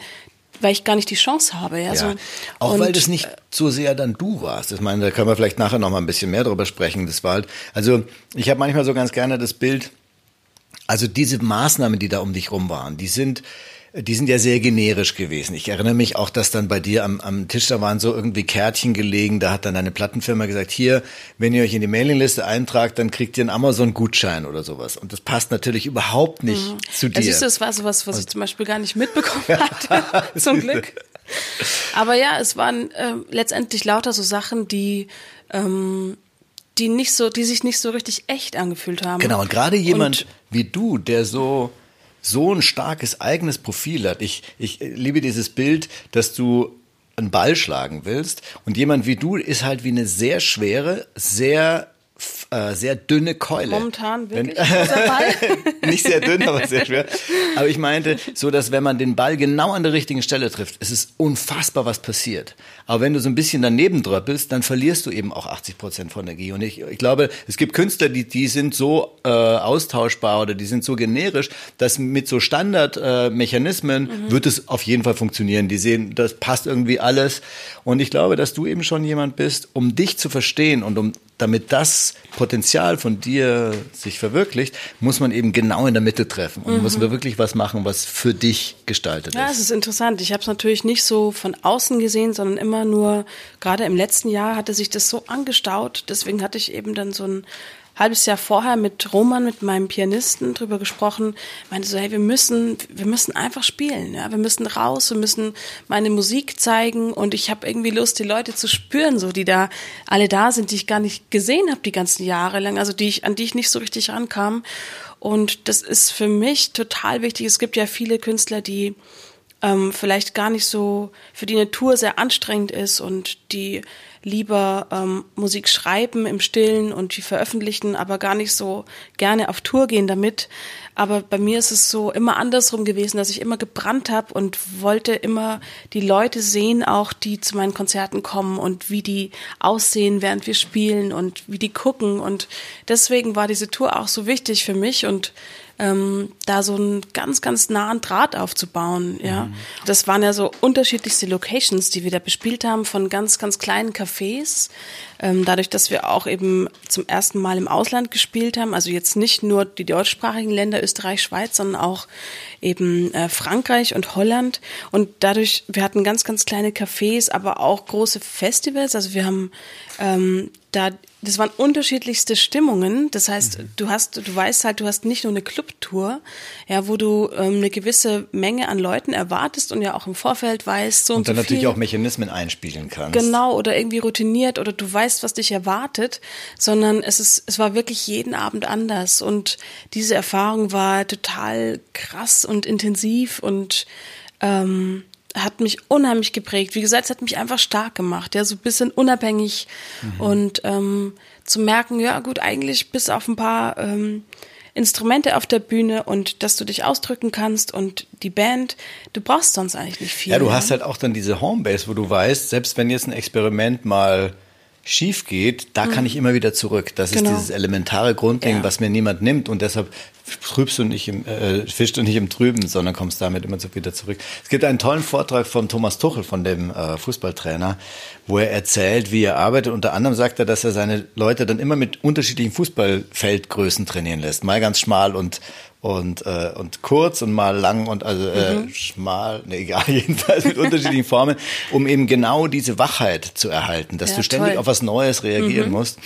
Speaker 2: weil ich gar nicht die Chance habe. Ja, ja. So.
Speaker 1: Auch und, weil das nicht so sehr dann du warst. Ich meine, da können wir vielleicht nachher noch mal ein bisschen mehr drüber sprechen. Das war halt, also ich habe manchmal so ganz gerne das Bild, also diese Maßnahmen, die da um dich rum waren, die sind die sind ja sehr generisch gewesen. Ich erinnere mich auch, dass dann bei dir am, am Tisch, da waren so irgendwie Kärtchen gelegen, da hat dann eine Plattenfirma gesagt, hier, wenn ihr euch in die Mailingliste eintragt, dann kriegt ihr einen Amazon-Gutschein oder sowas. Und das passt natürlich überhaupt nicht mhm. zu dir. Ja,
Speaker 2: siehst du, das war sowas, was ich zum Beispiel gar nicht mitbekommen hatte, zum Glück. Aber ja, es waren äh, letztendlich lauter so Sachen, die ähm, die nicht so, die sich nicht so richtig echt angefühlt haben.
Speaker 1: Genau, und gerade jemand und, wie du, der so so ein starkes eigenes Profil hat. Ich, ich liebe dieses Bild, dass du einen Ball schlagen willst und jemand wie du ist halt wie eine sehr schwere, sehr äh, sehr dünne Keule.
Speaker 2: Momentan wirklich wenn,
Speaker 1: Nicht sehr dünn, aber sehr schwer. Aber ich meinte, so dass wenn man den Ball genau an der richtigen Stelle trifft, es ist unfassbar, was passiert. Aber wenn du so ein bisschen daneben dröppelst, dann verlierst du eben auch 80 Prozent von Energie. Und ich, ich glaube, es gibt Künstler, die, die sind so äh, austauschbar oder die sind so generisch, dass mit so Standardmechanismen äh, mhm. wird es auf jeden Fall funktionieren. Die sehen, das passt irgendwie alles. Und ich glaube, dass du eben schon jemand bist, um dich zu verstehen und um damit das Potenzial von dir sich verwirklicht, muss man eben genau in der Mitte treffen und mhm. muss wirklich was machen, was für dich gestaltet
Speaker 2: ja, ist. Ja, es ist interessant. Ich habe es natürlich nicht so von außen gesehen, sondern immer nur, gerade im letzten Jahr hatte sich das so angestaut. Deswegen hatte ich eben dann so ein halbes Jahr vorher mit Roman, mit meinem Pianisten, drüber gesprochen. Meinte so, hey, wir müssen, wir müssen einfach spielen, ja, wir müssen raus, wir müssen meine Musik zeigen und ich habe irgendwie Lust, die Leute zu spüren, so die da alle da sind, die ich gar nicht gesehen habe die ganzen Jahre lang, also die ich an die ich nicht so richtig rankam. Und das ist für mich total wichtig. Es gibt ja viele Künstler, die ähm, vielleicht gar nicht so für die Natur sehr anstrengend ist und die lieber ähm, Musik schreiben im Stillen und die veröffentlichen, aber gar nicht so gerne auf Tour gehen damit. Aber bei mir ist es so immer andersrum gewesen, dass ich immer gebrannt habe und wollte immer die Leute sehen, auch die zu meinen Konzerten kommen und wie die aussehen, während wir spielen und wie die gucken. Und deswegen war diese Tour auch so wichtig für mich und ähm, da so einen ganz, ganz nahen Draht aufzubauen. Ja, mhm. das waren ja so unterschiedlichste Locations, die wir da bespielt haben, von ganz, ganz kleinen Cafés. Ähm, dadurch, dass wir auch eben zum ersten Mal im Ausland gespielt haben, also jetzt nicht nur die deutschsprachigen Länder Österreich, Schweiz, sondern auch eben äh, Frankreich und Holland. Und dadurch, wir hatten ganz, ganz kleine Cafés, aber auch große Festivals. Also wir haben ähm, da, das waren unterschiedlichste Stimmungen. Das heißt, mhm. du hast, du weißt halt, du hast nicht nur eine Clubtour, ja, wo du ähm, eine gewisse Menge an Leuten erwartest und ja auch im Vorfeld weißt, so und,
Speaker 1: und dann
Speaker 2: so
Speaker 1: natürlich auch Mechanismen einspielen kannst.
Speaker 2: Genau, oder irgendwie routiniert oder du weißt, was dich erwartet, sondern es ist, es war wirklich jeden Abend anders und diese Erfahrung war total krass und intensiv und ähm, hat mich unheimlich geprägt. Wie gesagt, es hat mich einfach stark gemacht, ja, so ein bisschen unabhängig mhm. und ähm, zu merken, ja gut, eigentlich bis auf ein paar ähm, Instrumente auf der Bühne und dass du dich ausdrücken kannst und die Band, du brauchst sonst eigentlich nicht viel.
Speaker 1: Ja, du ja? hast halt auch dann diese Homebase, wo du weißt, selbst wenn jetzt ein Experiment mal schief geht, da mhm. kann ich immer wieder zurück. Das genau. ist dieses elementare Grundding, ja. was mir niemand nimmt und deshalb trübst du nicht im, äh, fischst du nicht im Trüben, sondern kommst damit immer so wieder zurück. Es gibt einen tollen Vortrag von Thomas Tuchel, von dem äh, Fußballtrainer, wo er erzählt, wie er arbeitet. Unter anderem sagt er, dass er seine Leute dann immer mit unterschiedlichen Fußballfeldgrößen trainieren lässt. Mal ganz schmal und und äh, und kurz und mal lang und also äh, mhm. schmal, ne, egal, jedenfalls mit unterschiedlichen Formen, um eben genau diese Wachheit zu erhalten, dass ja, du ständig toll. auf was Neues reagieren mhm. musst.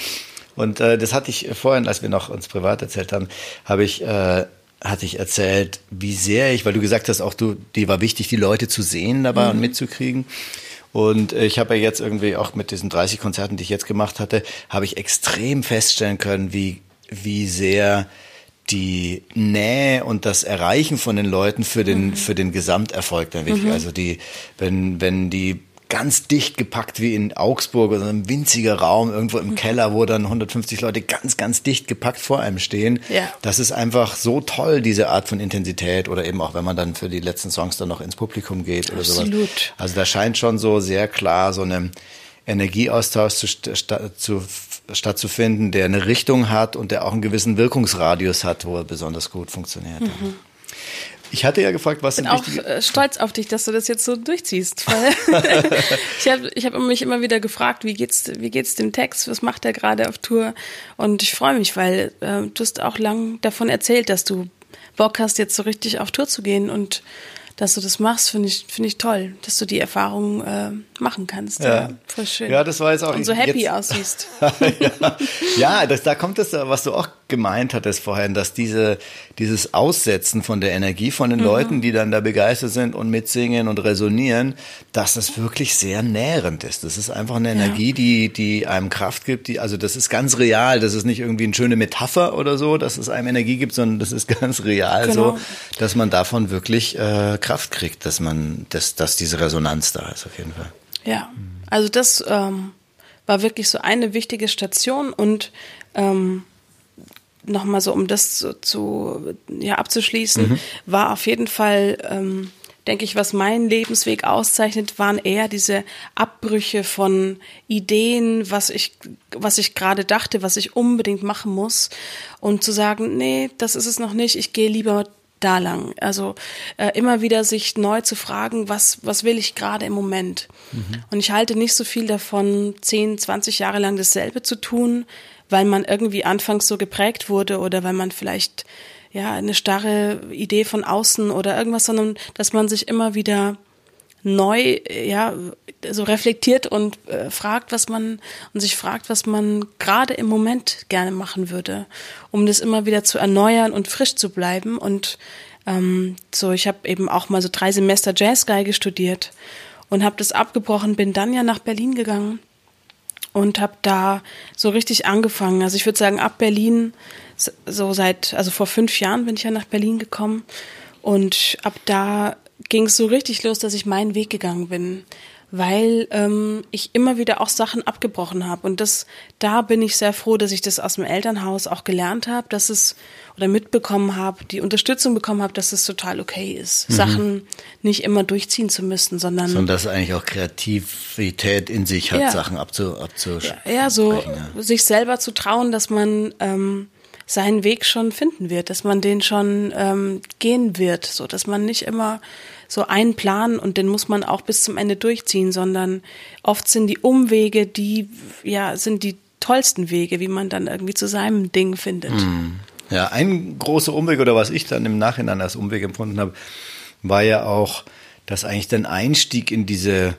Speaker 1: Und äh, das hatte ich vorhin, als wir noch uns privat erzählt haben, habe ich äh, hatte ich erzählt, wie sehr ich, weil du gesagt hast, auch du, die war wichtig, die Leute zu sehen dabei mhm. und mitzukriegen. Und ich habe ja jetzt irgendwie auch mit diesen 30 Konzerten, die ich jetzt gemacht hatte, habe ich extrem feststellen können, wie, wie sehr die Nähe und das Erreichen von den Leuten für den, mhm. für den Gesamterfolg dann wichtig. Mhm. Also die, wenn, wenn die ganz dicht gepackt wie in Augsburg oder ein winziger Raum irgendwo im mhm. Keller, wo dann 150 Leute ganz, ganz dicht gepackt vor einem stehen. Ja. Das ist einfach so toll, diese Art von Intensität oder eben auch, wenn man dann für die letzten Songs dann noch ins Publikum geht oder Absolut. sowas. Also da scheint schon so sehr klar so eine Energieaustausch zu, zu, stattzufinden, der eine Richtung hat und der auch einen gewissen Wirkungsradius hat, wo er besonders gut funktioniert. Mhm. Ich hatte ja gefragt, was
Speaker 2: sind Ich bin auch äh, stolz auf dich, dass du das jetzt so durchziehst. ich habe ich hab mich immer wieder gefragt, wie geht's, wie geht's dem Text, was macht er gerade auf Tour? Und ich freue mich, weil äh, du hast auch lang davon erzählt, dass du Bock hast, jetzt so richtig auf Tour zu gehen und dass du das machst, finde ich, finde ich toll, dass du die Erfahrung äh, machen kannst.
Speaker 1: Ja. ja. voll schön. Ja, das war jetzt auch.
Speaker 2: Und so happy jetzt, aussiehst.
Speaker 1: ja, ja das, da kommt das, was du auch gemeint hattest vorhin, dass diese, dieses Aussetzen von der Energie von den mhm. Leuten, die dann da begeistert sind und mitsingen und resonieren, dass das wirklich sehr nährend ist. Das ist einfach eine Energie, ja. die, die einem Kraft gibt, die, also das ist ganz real. Das ist nicht irgendwie eine schöne Metapher oder so, dass es einem Energie gibt, sondern das ist ganz real genau. so, dass man davon wirklich äh, Kraft kriegt, dass man, dass, dass diese Resonanz da ist auf jeden Fall.
Speaker 2: Ja, also das ähm, war wirklich so eine wichtige Station und ähm, nochmal so, um das zu, zu ja, abzuschließen, mhm. war auf jeden Fall, ähm, denke ich, was meinen Lebensweg auszeichnet, waren eher diese Abbrüche von Ideen, was ich, was ich gerade dachte, was ich unbedingt machen muss und zu sagen, nee, das ist es noch nicht, ich gehe lieber da lang. Also äh, immer wieder sich neu zu fragen, was, was will ich gerade im Moment? Mhm. Und ich halte nicht so viel davon, 10, 20 Jahre lang dasselbe zu tun, weil man irgendwie anfangs so geprägt wurde oder weil man vielleicht ja eine starre Idee von außen oder irgendwas, sondern dass man sich immer wieder neu ja so reflektiert und äh, fragt, was man und sich fragt, was man gerade im Moment gerne machen würde, um das immer wieder zu erneuern und frisch zu bleiben. Und ähm, so, ich habe eben auch mal so drei Semester Jazzgeige studiert und habe das abgebrochen, bin dann ja nach Berlin gegangen und habe da so richtig angefangen. Also ich würde sagen, ab Berlin, so seit, also vor fünf Jahren bin ich ja nach Berlin gekommen und ab da ging es so richtig los, dass ich meinen Weg gegangen bin, weil ähm, ich immer wieder auch Sachen abgebrochen habe. Und das, da bin ich sehr froh, dass ich das aus dem Elternhaus auch gelernt habe, dass es oder mitbekommen habe, die Unterstützung bekommen habe, dass es total okay ist, mhm. Sachen nicht immer durchziehen zu müssen, sondern
Speaker 1: sondern dass eigentlich auch Kreativität in sich hat, ja. Sachen abzu, abzusprechen.
Speaker 2: Ja, ja so ja. sich selber zu trauen, dass man ähm, seinen Weg schon finden wird, dass man den schon ähm, gehen wird, so dass man nicht immer so einen Plan und den muss man auch bis zum Ende durchziehen, sondern oft sind die Umwege, die ja sind die tollsten Wege, wie man dann irgendwie zu seinem Ding findet. Hm.
Speaker 1: Ja, ein großer Umweg oder was ich dann im Nachhinein als Umweg empfunden habe, war ja auch, dass eigentlich dein Einstieg in diese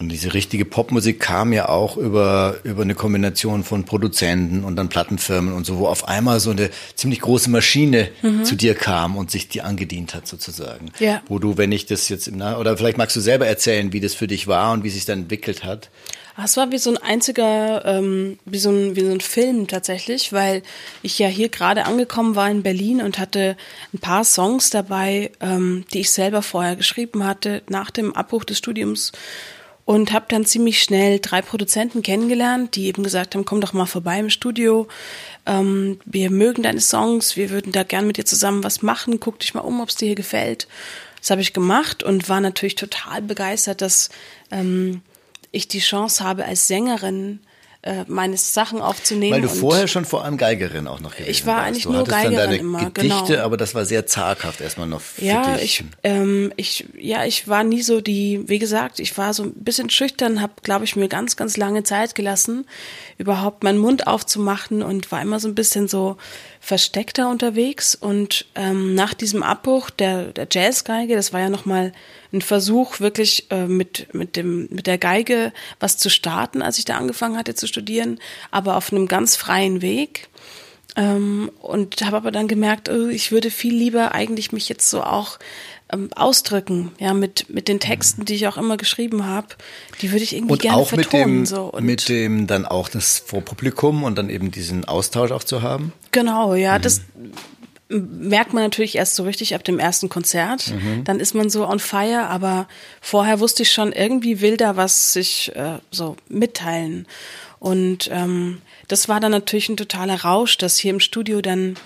Speaker 1: und diese richtige Popmusik kam ja auch über, über eine Kombination von Produzenten und dann Plattenfirmen und so, wo auf einmal so eine ziemlich große Maschine mhm. zu dir kam und sich dir angedient hat sozusagen. Ja. Wo du, wenn ich das jetzt im Nach oder vielleicht magst du selber erzählen, wie das für dich war und wie sich dann entwickelt hat.
Speaker 2: Ah, es war wie so ein einziger, ähm, wie, so ein, wie so ein Film tatsächlich, weil ich ja hier gerade angekommen war in Berlin und hatte ein paar Songs dabei, ähm, die ich selber vorher geschrieben hatte, nach dem Abbruch des Studiums und habe dann ziemlich schnell drei Produzenten kennengelernt, die eben gesagt haben, komm doch mal vorbei im Studio. Ähm, wir mögen deine Songs, wir würden da gern mit dir zusammen was machen. Guck dich mal um, ob es dir hier gefällt. Das habe ich gemacht und war natürlich total begeistert, dass ähm, ich die Chance habe, als Sängerin äh, meine Sachen aufzunehmen.
Speaker 1: Weil du vorher schon vor allem Geigerin auch noch gewesen
Speaker 2: Ich war
Speaker 1: warst.
Speaker 2: eigentlich du nur Geigerin dann deine
Speaker 1: immer, Gedichte, genau. aber das war sehr zaghaft erstmal noch für
Speaker 2: ja,
Speaker 1: dich.
Speaker 2: Ich, ähm, ich, ja, ich war nie so die, wie gesagt, ich war so ein bisschen schüchtern, habe, glaube ich, mir ganz, ganz lange Zeit gelassen, überhaupt meinen Mund aufzumachen und war immer so ein bisschen so versteckter unterwegs. Und ähm, nach diesem Abbruch der, der Jazzgeige, das war ja nochmal ein Versuch, wirklich äh, mit, mit, dem, mit der Geige was zu starten, als ich da angefangen hatte zu studieren, aber auf einem ganz freien Weg. Ähm, und habe aber dann gemerkt, oh, ich würde viel lieber eigentlich mich jetzt so auch ähm, ausdrücken, ja, mit, mit den Texten, die ich auch immer geschrieben habe, die würde ich irgendwie und gerne auch vertonen.
Speaker 1: Mit dem,
Speaker 2: so.
Speaker 1: Und mit dem dann auch das Vorpublikum und dann eben diesen Austausch auch zu haben?
Speaker 2: Genau, ja, mhm. das merkt man natürlich erst so richtig ab dem ersten Konzert. Mhm. Dann ist man so on fire, aber vorher wusste ich schon, irgendwie will da was sich äh, so mitteilen. Und ähm, das war dann natürlich ein totaler Rausch, dass hier im Studio dann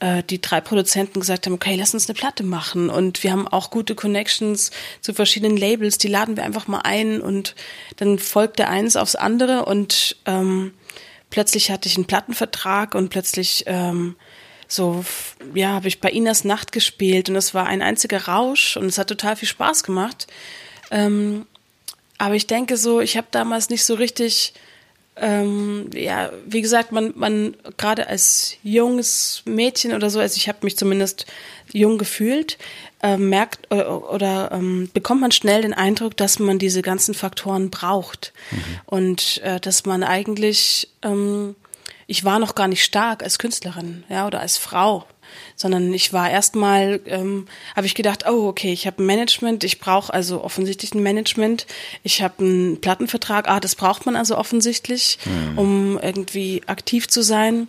Speaker 2: äh, die drei Produzenten gesagt haben, okay, lass uns eine Platte machen. Und wir haben auch gute Connections zu verschiedenen Labels, die laden wir einfach mal ein und dann folgte eins aufs andere und ähm, plötzlich hatte ich einen Plattenvertrag und plötzlich ähm, so, ja, habe ich bei Inas Nacht gespielt und es war ein einziger Rausch und es hat total viel Spaß gemacht. Ähm, aber ich denke so, ich habe damals nicht so richtig, ähm, ja, wie gesagt, man, man gerade als junges Mädchen oder so, also ich habe mich zumindest jung gefühlt, äh, merkt oder, oder ähm, bekommt man schnell den Eindruck, dass man diese ganzen Faktoren braucht mhm. und äh, dass man eigentlich ähm, ich war noch gar nicht stark als Künstlerin, ja, oder als Frau sondern ich war erstmal, ähm, habe ich gedacht, oh okay, ich habe ein Management, ich brauche also offensichtlich ein Management, ich habe einen Plattenvertrag, ah, das braucht man also offensichtlich, mhm. um irgendwie aktiv zu sein.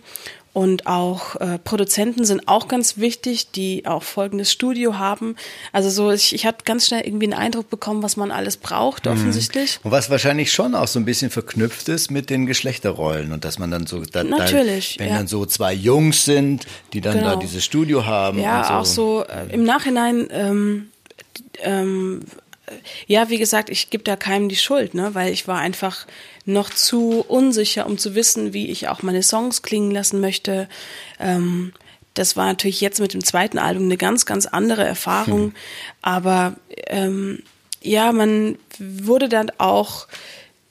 Speaker 2: Und auch äh, Produzenten sind auch ganz wichtig, die auch folgendes Studio haben. Also so, ich, ich habe ganz schnell irgendwie einen Eindruck bekommen, was man alles braucht, mhm. offensichtlich.
Speaker 1: Und was wahrscheinlich schon auch so ein bisschen verknüpft ist mit den Geschlechterrollen und dass man dann so, da,
Speaker 2: Natürlich,
Speaker 1: da, wenn ja. dann so zwei Jungs sind, die dann genau. da dieses Studio haben.
Speaker 2: Ja,
Speaker 1: so.
Speaker 2: auch so äh, im Nachhinein. Ähm, ähm, ja, wie gesagt, ich gebe da keinem die Schuld, ne, weil ich war einfach noch zu unsicher, um zu wissen, wie ich auch meine Songs klingen lassen möchte. Ähm, das war natürlich jetzt mit dem zweiten Album eine ganz, ganz andere Erfahrung. Hm. Aber ähm, ja, man wurde dann auch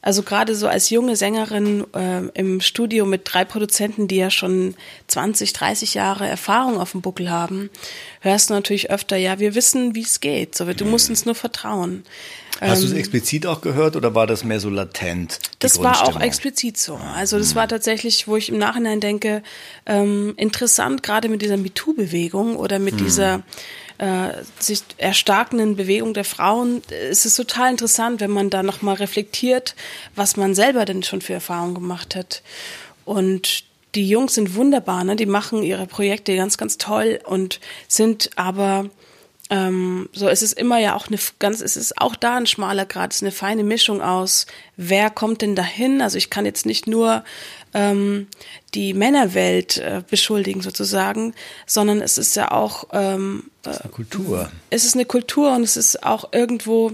Speaker 2: also gerade so als junge Sängerin äh, im Studio mit drei Produzenten, die ja schon 20, 30 Jahre Erfahrung auf dem Buckel haben, hörst du natürlich öfter, ja, wir wissen, wie es geht. So, du musst uns nur vertrauen.
Speaker 1: Hast du es ähm, explizit auch gehört oder war das mehr so latent?
Speaker 2: Das war auch explizit so. Also das war tatsächlich, wo ich im Nachhinein denke, ähm, interessant, gerade mit dieser MeToo-Bewegung oder mit hm. dieser äh, sich erstarkenden Bewegung der Frauen. Es ist total interessant, wenn man da nochmal reflektiert, was man selber denn schon für Erfahrungen gemacht hat. Und die Jungs sind wunderbar, ne? die machen ihre Projekte ganz, ganz toll und sind aber ähm, so es ist immer ja auch eine ganz, es ist auch da ein schmaler Grad, es ist eine feine Mischung aus, wer kommt denn dahin? Also ich kann jetzt nicht nur ähm, die Männerwelt äh, beschuldigen sozusagen, sondern es ist ja auch ähm,
Speaker 1: äh, ist eine Kultur.
Speaker 2: Es ist eine Kultur und es ist auch irgendwo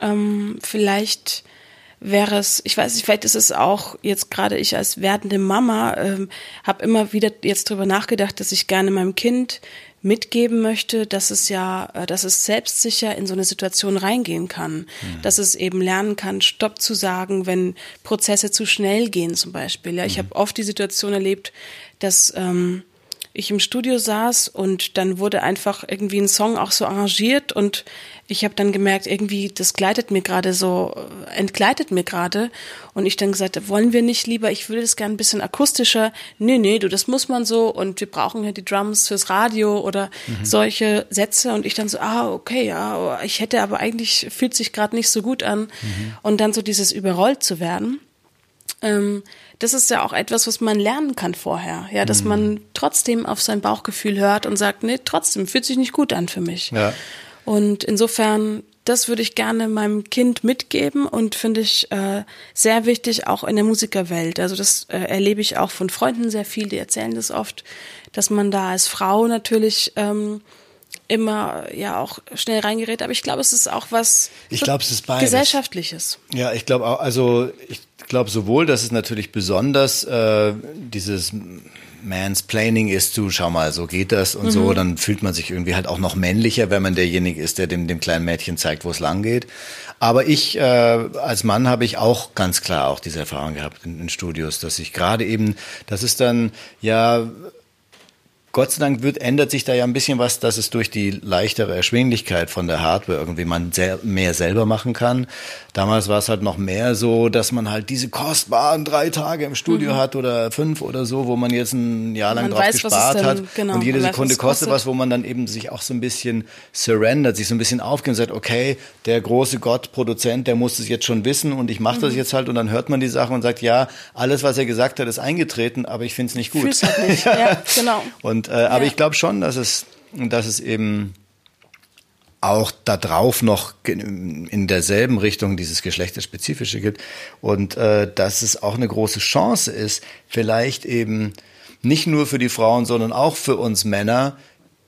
Speaker 2: ähm, vielleicht wäre es, ich weiß nicht, vielleicht ist es auch jetzt gerade ich als werdende Mama ähm, habe immer wieder jetzt drüber nachgedacht, dass ich gerne meinem Kind mitgeben möchte, dass es ja, äh, dass es selbstsicher in so eine Situation reingehen kann, mhm. dass es eben lernen kann, Stopp zu sagen, wenn Prozesse zu schnell gehen zum Beispiel. Ja, ich mhm. habe oft die Situation erlebt, dass ähm, ich im Studio saß und dann wurde einfach irgendwie ein Song auch so arrangiert und ich habe dann gemerkt, irgendwie, das gleitet mir gerade so, entgleitet mir gerade. Und ich dann gesagt, wollen wir nicht lieber, ich würde das gerne ein bisschen akustischer. Nee, nee, du, das muss man so und wir brauchen ja die Drums fürs Radio oder mhm. solche Sätze. Und ich dann so, ah, okay, ja, ich hätte aber eigentlich, fühlt sich gerade nicht so gut an. Mhm. Und dann so dieses überrollt zu werden. Ähm, das ist ja auch etwas, was man lernen kann vorher. Ja, dass mhm. man trotzdem auf sein Bauchgefühl hört und sagt, nee, trotzdem fühlt sich nicht gut an für mich. Ja. Und insofern, das würde ich gerne meinem Kind mitgeben und finde ich äh, sehr wichtig auch in der Musikerwelt. Also das äh, erlebe ich auch von Freunden sehr viel, die erzählen das oft, dass man da als Frau natürlich ähm, immer ja auch schnell reingerät. Aber ich glaube, es ist auch was
Speaker 1: ich glaub, es ist beides.
Speaker 2: gesellschaftliches.
Speaker 1: Ja, ich glaube auch, also ich glaube sowohl, dass es natürlich besonders äh, dieses Mansplaining ist zu, schau mal, so geht das und mhm. so, dann fühlt man sich irgendwie halt auch noch männlicher, wenn man derjenige ist, der dem, dem kleinen Mädchen zeigt, wo es lang geht. Aber ich äh, als Mann habe ich auch ganz klar auch diese Erfahrung gehabt in, in Studios, dass ich gerade eben, das ist dann ja Gott sei Dank wird, ändert sich da ja ein bisschen was, dass es durch die leichtere Erschwinglichkeit von der Hardware irgendwie man sehr, mehr selber machen kann. Damals war es halt noch mehr so, dass man halt diese kostbaren drei Tage im Studio mhm. hat oder fünf oder so, wo man jetzt ein Jahr lang man drauf weiß, gespart hat. Genau, und jede Sekunde weiß, kostet was, wo man dann eben sich auch so ein bisschen surrendert, sich so ein bisschen aufgibt und sagt, okay, der große Gott, Produzent, der muss es jetzt schon wissen und ich mache das mhm. jetzt halt und dann hört man die Sache und sagt, ja, alles, was er gesagt hat, ist eingetreten, aber ich finde es nicht gut.
Speaker 2: Halt nicht. ja, genau.
Speaker 1: Und äh, aber ja. ich glaube schon, dass es, dass es eben auch da drauf noch in derselben Richtung dieses Geschlechterspezifische gibt und äh, dass es auch eine große Chance ist, vielleicht eben nicht nur für die Frauen, sondern auch für uns Männer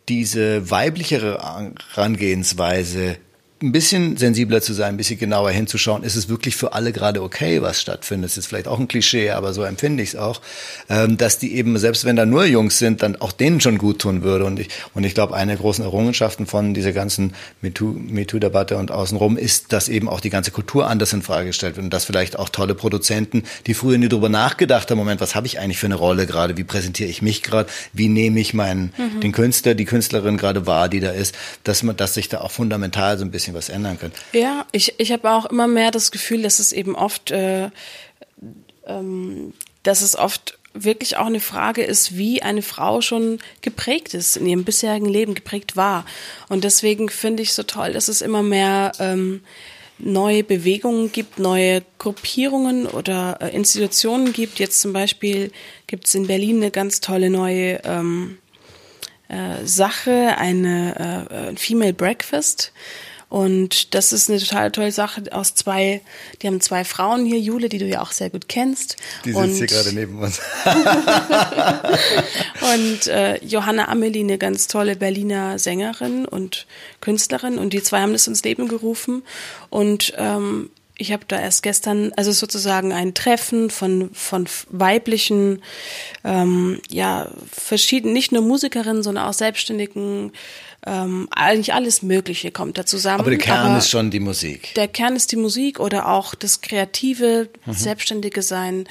Speaker 1: diese weiblichere Herangehensweise ein bisschen sensibler zu sein, ein bisschen genauer hinzuschauen, ist es wirklich für alle gerade okay, was stattfindet. Das ist vielleicht auch ein Klischee, aber so empfinde ich es auch, ähm, dass die eben, selbst wenn da nur Jungs sind, dann auch denen schon gut tun würde. Und ich, und ich glaube, eine der großen Errungenschaften von dieser ganzen MeToo-Debatte und außenrum ist, dass eben auch die ganze Kultur anders in Frage gestellt wird und dass vielleicht auch tolle Produzenten, die früher nie darüber nachgedacht haben, Moment, was habe ich eigentlich für eine Rolle gerade, wie präsentiere ich mich gerade, wie nehme ich meinen, mhm. den Künstler, die Künstlerin gerade wahr, die da ist, dass man, dass sich da auch fundamental so ein bisschen bisschen was ändern können.
Speaker 2: Ja, ich, ich habe auch immer mehr das Gefühl, dass es eben oft, äh, ähm, dass es oft wirklich auch eine Frage ist, wie eine Frau schon geprägt ist, in ihrem bisherigen Leben geprägt war. Und deswegen finde ich so toll, dass es immer mehr ähm, neue Bewegungen gibt, neue Gruppierungen oder äh, Institutionen gibt. Jetzt zum Beispiel gibt es in Berlin eine ganz tolle neue ähm, äh, Sache, eine äh, Female Breakfast. Und das ist eine total tolle Sache aus zwei, die haben zwei Frauen hier, Jule, die du ja auch sehr gut kennst.
Speaker 1: Die sitzt hier gerade neben uns.
Speaker 2: und äh, Johanna Amelie, eine ganz tolle Berliner Sängerin und Künstlerin. Und die zwei haben das ins Leben gerufen. Und ähm, ich habe da erst gestern, also sozusagen ein Treffen von, von weiblichen, ähm, ja, verschiedenen, nicht nur Musikerinnen, sondern auch selbstständigen ähm, eigentlich alles Mögliche kommt da zusammen.
Speaker 1: Aber der Kern Aber ist schon die Musik.
Speaker 2: Der Kern ist die Musik oder auch das kreative, mhm. selbstständige Sein.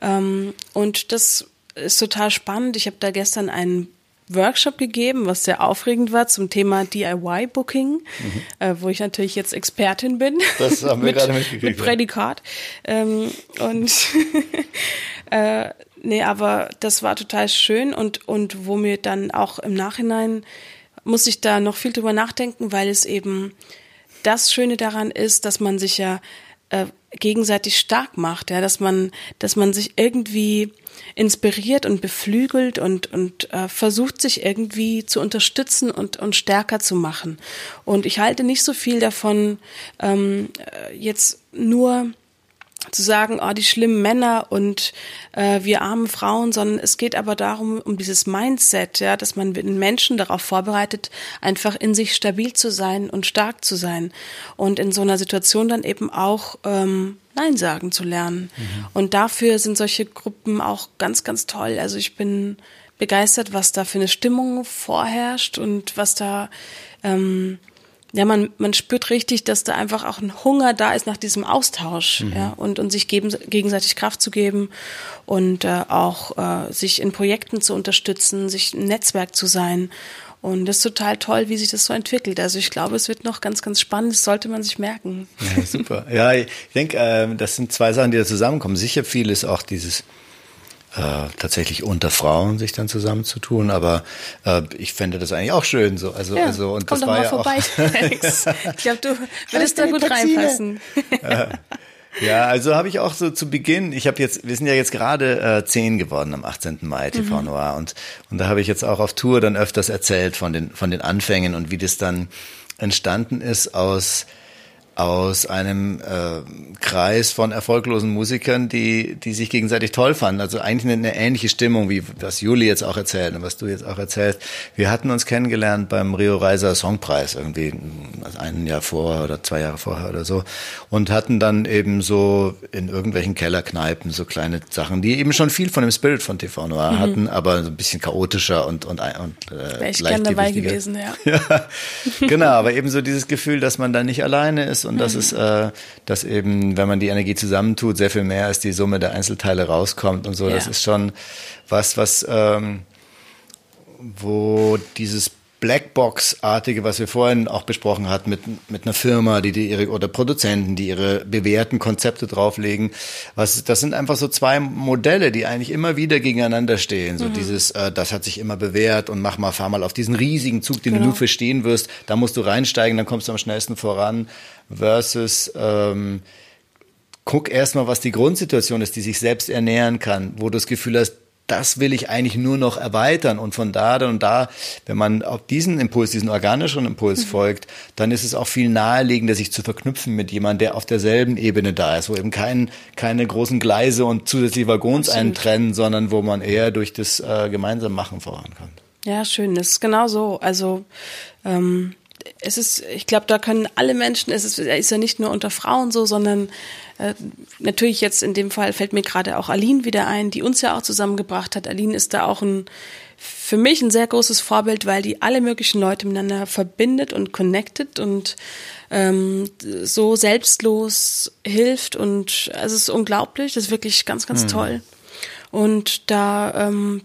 Speaker 2: Ähm, und das ist total spannend. Ich habe da gestern einen Workshop gegeben, was sehr aufregend war zum Thema DIY-Booking, mhm. äh, wo ich natürlich jetzt Expertin bin.
Speaker 1: Das haben wir mit, gerade mitgekriegt.
Speaker 2: Mit Prädikat. Ähm, und äh, nee, aber das war total schön und, und wo mir dann auch im Nachhinein muss ich da noch viel drüber nachdenken, weil es eben das Schöne daran ist, dass man sich ja äh, gegenseitig stark macht, ja, dass man, dass man sich irgendwie inspiriert und beflügelt und, und äh, versucht sich irgendwie zu unterstützen und, und stärker zu machen. Und ich halte nicht so viel davon, ähm, äh, jetzt nur zu sagen, oh, die schlimmen Männer und äh, wir armen Frauen, sondern es geht aber darum, um dieses Mindset, ja, dass man den Menschen darauf vorbereitet, einfach in sich stabil zu sein und stark zu sein und in so einer Situation dann eben auch ähm, Nein sagen zu lernen. Mhm. Und dafür sind solche Gruppen auch ganz, ganz toll. Also ich bin begeistert, was da für eine Stimmung vorherrscht und was da ähm, ja, man, man spürt richtig, dass da einfach auch ein Hunger da ist nach diesem Austausch, mhm. ja, und, und sich geben, gegenseitig Kraft zu geben und äh, auch äh, sich in Projekten zu unterstützen, sich ein Netzwerk zu sein. Und das ist total toll, wie sich das so entwickelt. Also ich glaube, es wird noch ganz, ganz spannend. Das sollte man sich merken.
Speaker 1: Ja, super. Ja, ich denke, äh, das sind zwei Sachen, die da zusammenkommen. Sicher viel ist auch dieses äh, tatsächlich unter Frauen sich dann zusammenzutun, aber äh, ich fände das eigentlich auch schön so. Also,
Speaker 2: ja,
Speaker 1: also und
Speaker 2: komm
Speaker 1: das
Speaker 2: doch
Speaker 1: war
Speaker 2: mal
Speaker 1: ja
Speaker 2: vorbei, Alex. Ich glaube, du würdest da gut Taxine. reinpassen.
Speaker 1: Ja, also habe ich auch so zu Beginn, ich habe jetzt, wir sind ja jetzt gerade äh, zehn geworden am 18. Mai TV mhm. Noir und, und da habe ich jetzt auch auf Tour dann öfters erzählt von den, von den Anfängen und wie das dann entstanden ist aus aus einem äh, Kreis von erfolglosen Musikern, die, die sich gegenseitig toll fanden. Also eigentlich eine, eine, ähnliche Stimmung, wie was Juli jetzt auch erzählt und was du jetzt auch erzählst. Wir hatten uns kennengelernt beim Rio Reiser Songpreis irgendwie also ein Jahr vorher oder zwei Jahre vorher oder so und hatten dann eben so in irgendwelchen Kellerkneipen so kleine Sachen, die eben schon viel von dem Spirit von TV Noir mhm. hatten, aber so ein bisschen chaotischer und und, und
Speaker 2: äh, ich gern dabei gewesen, ja.
Speaker 1: ja. Genau, aber eben so dieses Gefühl, dass man da nicht alleine ist und mhm. dass es, äh, dass eben, wenn man die Energie zusammentut, sehr viel mehr als die Summe der Einzelteile rauskommt und so. Ja. Das ist schon was, was, ähm, wo dieses Blackbox-artige, was wir vorhin auch besprochen hatten, mit, mit einer Firma, die, die ihre, oder Produzenten, die ihre bewährten Konzepte drauflegen. Was, das sind einfach so zwei Modelle, die eigentlich immer wieder gegeneinander stehen. So mhm. dieses, äh, das hat sich immer bewährt und mach mal, fahr mal auf diesen riesigen Zug, den genau. du nur verstehen wirst. Da musst du reinsteigen, dann kommst du am schnellsten voran. Versus, ähm, guck erstmal, was die Grundsituation ist, die sich selbst ernähren kann, wo du das Gefühl hast, das will ich eigentlich nur noch erweitern. Und von da und da, wenn man auf diesen Impuls, diesen organischen Impuls mhm. folgt, dann ist es auch viel naheliegender, sich zu verknüpfen mit jemandem, der auf derselben Ebene da ist, wo eben kein, keine großen Gleise und zusätzliche Waggons Absolut. eintrennen, sondern wo man eher durch das äh, gemeinsam Machen vorankommt.
Speaker 2: Ja, schön. Das ist genau so. Also ähm, es ist, ich glaube, da können alle Menschen, es ist, ist ja nicht nur unter Frauen so, sondern äh, natürlich jetzt in dem Fall fällt mir gerade auch Aline wieder ein, die uns ja auch zusammengebracht hat. Aline ist da auch ein, für mich ein sehr großes Vorbild, weil die alle möglichen Leute miteinander verbindet und connected und ähm, so selbstlos hilft und also es ist unglaublich, das ist wirklich ganz, ganz mhm. toll. Und da ähm,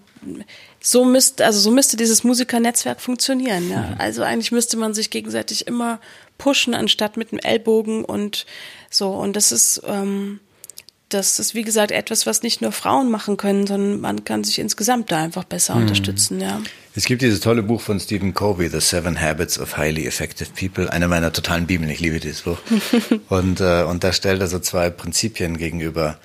Speaker 2: so müsste, also so müsste dieses Musikernetzwerk funktionieren. Ja? Also eigentlich müsste man sich gegenseitig immer pushen, anstatt mit dem Ellbogen und so. Und das ist, ähm, das ist, wie gesagt, etwas, was nicht nur Frauen machen können, sondern man kann sich insgesamt da einfach besser mhm. unterstützen, ja.
Speaker 1: Es gibt dieses tolle Buch von Stephen Covey, The Seven Habits of Highly Effective People, eine meiner totalen Bibeln, ich liebe dieses Buch. und, äh, und da stellt er so zwei Prinzipien gegenüber.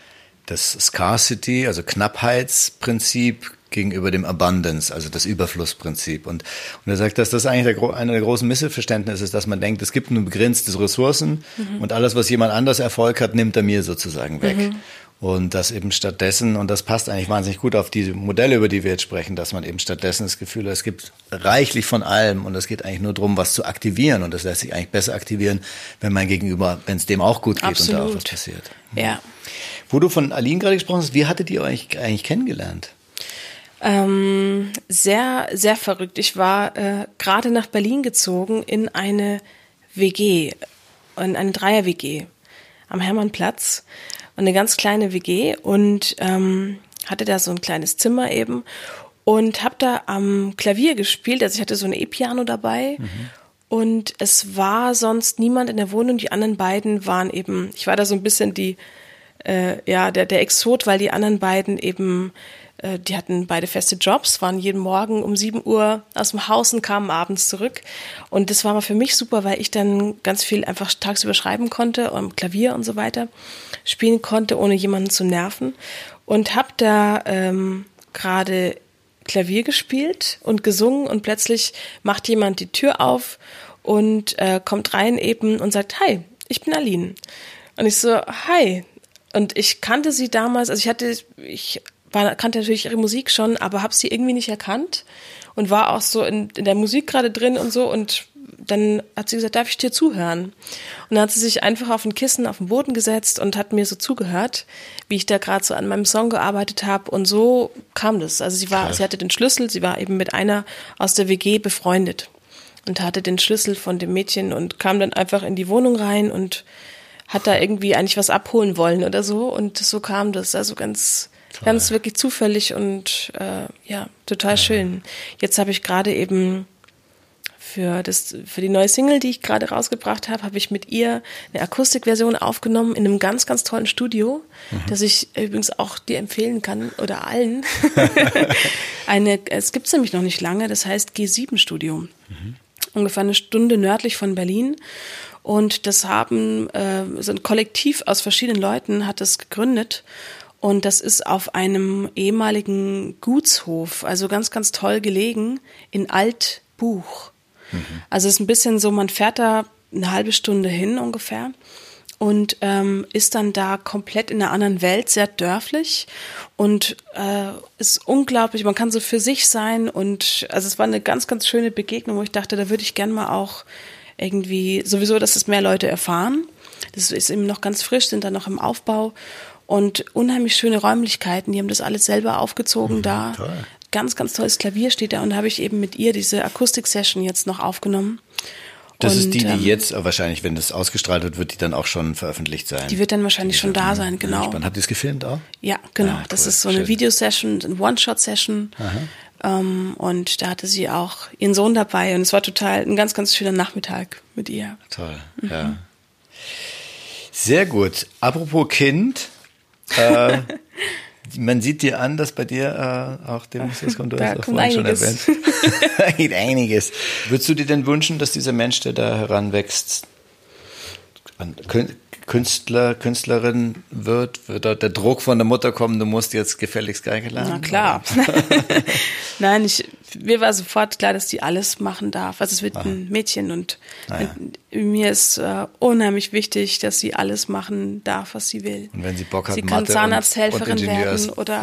Speaker 1: Das Scarcity, also Knappheitsprinzip gegenüber dem Abundance, also das Überflussprinzip. Und, und er sagt, dass das eigentlich der, einer der großen Missverständnisse ist, dass man denkt, es gibt nur begrenzte Ressourcen mhm. und alles, was jemand anders Erfolg hat, nimmt er mir sozusagen weg. Mhm. Und das eben stattdessen, und das passt eigentlich wahnsinnig gut auf diese Modelle, über die wir jetzt sprechen, dass man eben stattdessen das Gefühl hat, es gibt reichlich von allem und es geht eigentlich nur darum, was zu aktivieren. Und das lässt sich eigentlich besser aktivieren, wenn mein Gegenüber, wenn es dem auch gut geht Absolut. und da auch was passiert.
Speaker 2: Ja.
Speaker 1: Wo du von Aline gerade gesprochen hast, wie hattet ihr euch eigentlich kennengelernt?
Speaker 2: Ähm, sehr, sehr verrückt. Ich war äh, gerade nach Berlin gezogen in eine WG, in eine Dreier-WG am Hermannplatz. Eine ganz kleine WG und ähm, hatte da so ein kleines Zimmer eben und habe da am Klavier gespielt. Also ich hatte so ein E-Piano dabei. Mhm. Und es war sonst niemand in der Wohnung. Die anderen beiden waren eben, ich war da so ein bisschen die, äh, ja, der, der Exot, weil die anderen beiden eben äh, die hatten beide feste Jobs, waren jeden Morgen um 7 Uhr aus dem Haus und kamen abends zurück. Und das war aber für mich super, weil ich dann ganz viel einfach tagsüber schreiben konnte, am Klavier und so weiter, spielen konnte, ohne jemanden zu nerven. Und habe da ähm, gerade Klavier gespielt und gesungen und plötzlich macht jemand die Tür auf und äh, kommt rein eben und sagt, hi, ich bin Aline. Und ich so, hi. Und ich kannte sie damals, also ich hatte, ich war, kannte natürlich ihre Musik schon, aber habe sie irgendwie nicht erkannt und war auch so in, in der Musik gerade drin und so und dann hat sie gesagt, darf ich dir zuhören? Und dann hat sie sich einfach auf ein Kissen auf den Boden gesetzt und hat mir so zugehört, wie ich da gerade so an meinem Song gearbeitet habe. Und so kam das. Also sie war, Krass. sie hatte den Schlüssel, sie war eben mit einer aus der WG befreundet und hatte den Schlüssel von dem Mädchen und kam dann einfach in die Wohnung rein und hat da irgendwie eigentlich was abholen wollen oder so. Und so kam das. Also ganz, Toll. Ganz wirklich zufällig und äh, ja, total ja. schön. Jetzt habe ich gerade eben für, das, für die neue Single, die ich gerade rausgebracht habe, habe ich mit ihr eine Akustikversion aufgenommen in einem ganz, ganz tollen Studio, mhm. das ich übrigens auch dir empfehlen kann oder allen. eine, es gibt es nämlich noch nicht lange, das heißt G7 Studio. Mhm. Ungefähr eine Stunde nördlich von Berlin. Und das haben äh, so ein Kollektiv aus verschiedenen Leuten hat das gegründet und das ist auf einem ehemaligen Gutshof, also ganz, ganz toll gelegen, in Altbuch. Mhm. Also es ist ein bisschen so, man fährt da eine halbe Stunde hin ungefähr und ähm, ist dann da komplett in einer anderen Welt, sehr dörflich und äh, ist unglaublich. Man kann so für sich sein und also es war eine ganz, ganz schöne Begegnung, wo ich dachte, da würde ich gern mal auch irgendwie sowieso, dass es mehr Leute erfahren. Das ist eben noch ganz frisch, sind da noch im Aufbau und unheimlich schöne Räumlichkeiten. Die haben das alles selber aufgezogen mhm, da. Toll. Ganz, ganz tolles Klavier steht da und da habe ich eben mit ihr diese Akustik-Session jetzt noch aufgenommen.
Speaker 1: Das und, ist die, die ähm, jetzt, wahrscheinlich, wenn das ausgestrahlt wird, wird die dann auch schon veröffentlicht sein.
Speaker 2: Die wird dann wahrscheinlich schon da sein, genau.
Speaker 1: Spannend. Habt ihr es gefilmt auch?
Speaker 2: Ja, genau. Ah, cool. Das ist so eine Videosession, eine One-Shot-Session. Ähm, und da hatte sie auch ihren Sohn dabei und es war total ein ganz, ganz schöner Nachmittag mit ihr.
Speaker 1: Toll, mhm. ja. Sehr gut. Apropos Kind, äh, man sieht dir an, dass bei dir äh, auch Demonstration kommt, du hast auch vorhin schon erwähnt. da geht einiges. Würdest du dir denn wünschen, dass dieser Mensch, der da heranwächst, Künstler, Künstlerin wird, wird dort der Druck von der Mutter kommen, du musst jetzt gefälligst Geige lernen?
Speaker 2: Na klar. Nein, ich, mir war sofort klar, dass die alles machen darf. Also es wird Aha. ein Mädchen und ah, ja. mir ist äh, unheimlich wichtig, dass sie alles machen darf, was sie will.
Speaker 1: Und wenn sie Bock hat,
Speaker 2: sie kann Zahnarzthelferin werden oder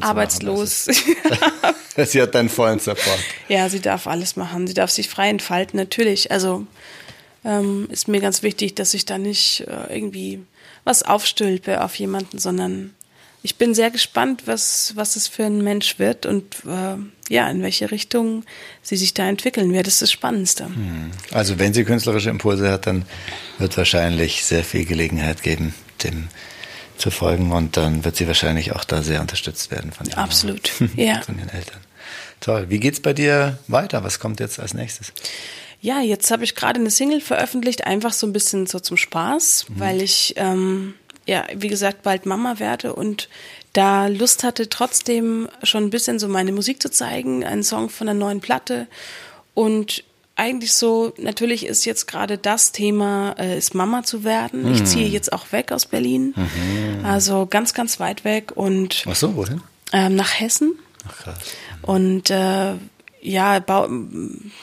Speaker 2: arbeitslos.
Speaker 1: Machen, sie hat deinen vollen Support.
Speaker 2: Ja, sie darf alles machen. Sie darf sich frei entfalten, natürlich. Also ähm, ist mir ganz wichtig, dass ich da nicht äh, irgendwie was aufstülpe auf jemanden, sondern ich bin sehr gespannt, was, was es für ein Mensch wird und äh, ja, in welche Richtung sie sich da entwickeln wird. Das ist das Spannendste. Hm.
Speaker 1: Also wenn sie künstlerische Impulse hat, dann wird wahrscheinlich sehr viel Gelegenheit geben, dem zu folgen und dann wird sie wahrscheinlich auch da sehr unterstützt werden von
Speaker 2: ihren, Absolut. ja.
Speaker 1: von den Eltern. Toll. Wie geht's bei dir weiter? Was kommt jetzt als nächstes?
Speaker 2: Ja, jetzt habe ich gerade eine Single veröffentlicht, einfach so ein bisschen so zum Spaß, mhm. weil ich ähm, ja, wie gesagt, bald Mama werde und da Lust hatte, trotzdem schon ein bisschen so meine Musik zu zeigen, einen Song von der neuen Platte und eigentlich so, natürlich ist jetzt gerade das Thema, äh, ist Mama zu werden. Ich mhm. ziehe jetzt auch weg aus Berlin. Mhm. Also ganz, ganz weit weg und.
Speaker 1: Ach so, wohin?
Speaker 2: Ähm, nach Hessen. Ach krass. Und äh, ja,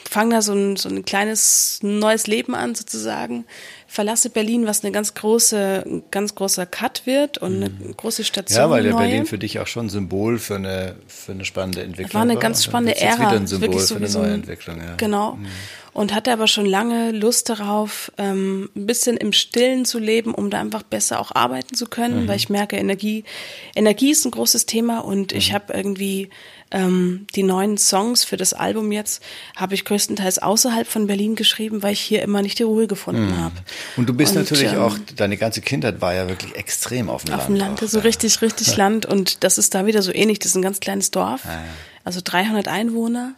Speaker 2: fange da so ein, so ein kleines neues Leben an sozusagen verlasse Berlin, was eine ganz große, ein ganz großer Cut wird und eine mhm. große Station.
Speaker 1: Ja, weil ja Berlin für dich auch schon ein Symbol für eine, für eine spannende Entwicklung
Speaker 2: war. War eine ganz spannende Ära. Wieder
Speaker 1: ein Symbol für eine neue Entwicklung, ja.
Speaker 2: Genau. Mhm. Und hatte aber schon lange Lust darauf, ähm, ein bisschen im Stillen zu leben, um da einfach besser auch arbeiten zu können, mhm. weil ich merke, Energie, Energie ist ein großes Thema und ich mhm. habe irgendwie ähm, die neuen Songs für das Album jetzt habe ich größtenteils außerhalb von Berlin geschrieben, weil ich hier immer nicht die Ruhe gefunden mhm. habe.
Speaker 1: Und du bist und, natürlich ähm, auch, deine ganze Kindheit war ja wirklich extrem auf dem
Speaker 2: auf
Speaker 1: Land.
Speaker 2: Auf dem Land, auch, so ja. richtig, richtig Land. Und das ist da wieder so ähnlich. Das ist ein ganz kleines Dorf. Ja, ja. Also 300 Einwohner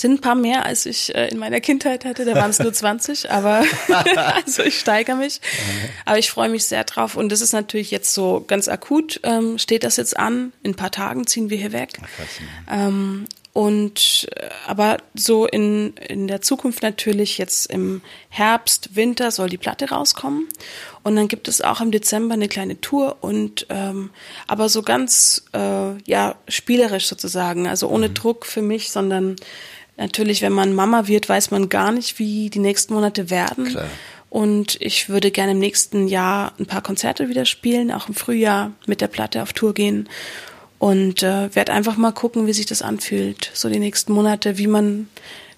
Speaker 2: sind ein paar mehr, als ich äh, in meiner Kindheit hatte. Da waren es nur 20, aber also ich steigere mich. Aber ich freue mich sehr drauf. Und das ist natürlich jetzt so ganz akut, ähm, steht das jetzt an. In ein paar Tagen ziehen wir hier weg. Ähm, und äh, aber so in, in der Zukunft natürlich jetzt im Herbst, Winter soll die Platte rauskommen. Und dann gibt es auch im Dezember eine kleine Tour und ähm, aber so ganz äh, ja spielerisch sozusagen, also ohne mhm. Druck für mich, sondern Natürlich, wenn man Mama wird, weiß man gar nicht, wie die nächsten Monate werden. Klar. Und ich würde gerne im nächsten Jahr ein paar Konzerte wieder spielen, auch im Frühjahr mit der Platte auf Tour gehen. Und äh, werde einfach mal gucken, wie sich das anfühlt, so die nächsten Monate, wie man,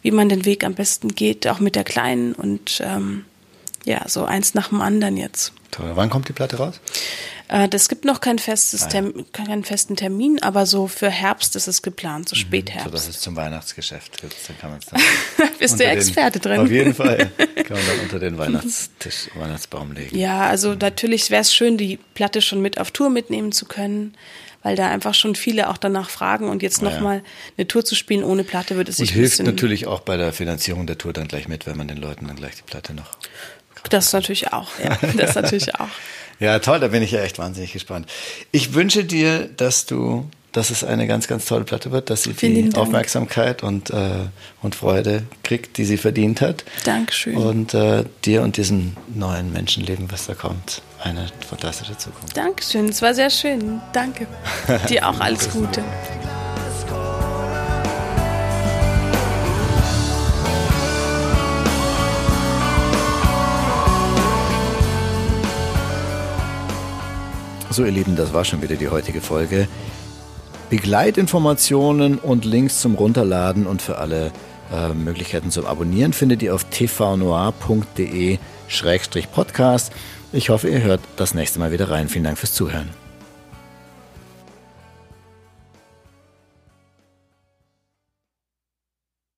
Speaker 2: wie man den Weg am besten geht, auch mit der Kleinen und ähm, ja, so eins nach dem anderen jetzt.
Speaker 1: Toll. Wann kommt die Platte raus?
Speaker 2: Äh, das gibt noch kein festes Termin, keinen festen Termin, aber so für Herbst ist es geplant, so mhm. Spätherbst. So,
Speaker 1: dass es zum Weihnachtsgeschäft gibt, dann kann man es
Speaker 2: dann Bist du Experte
Speaker 1: den,
Speaker 2: drin?
Speaker 1: Auf jeden Fall. Kann man dann unter den Weihnachtstisch, Weihnachtsbaum legen.
Speaker 2: Ja, also natürlich wäre es schön, die Platte schon mit auf Tour mitnehmen zu können weil da einfach schon viele auch danach fragen und jetzt nochmal ja. eine Tour zu spielen ohne Platte würde es sich
Speaker 1: Und hilft natürlich auch bei der Finanzierung der Tour dann gleich mit, wenn man den Leuten dann gleich die Platte noch
Speaker 2: das natürlich auch, ja. Das natürlich auch.
Speaker 1: ja, toll, da bin ich ja echt wahnsinnig gespannt. Ich wünsche dir, dass du, dass es eine ganz, ganz tolle Platte wird, dass sie Vielen die Dank. Aufmerksamkeit und, äh, und Freude kriegt, die sie verdient hat.
Speaker 2: Dankeschön.
Speaker 1: Und äh, dir und diesem neuen Menschenleben, was da kommt, eine fantastische Zukunft.
Speaker 2: Dankeschön, es war sehr schön. Danke. dir auch alles Gute.
Speaker 1: So, ihr Lieben, das war schon wieder die heutige Folge. Begleitinformationen und Links zum Runterladen und für alle äh, Möglichkeiten zum Abonnieren findet ihr auf tvnoir.de-podcast. Ich hoffe, ihr hört das nächste Mal wieder rein. Vielen Dank fürs Zuhören.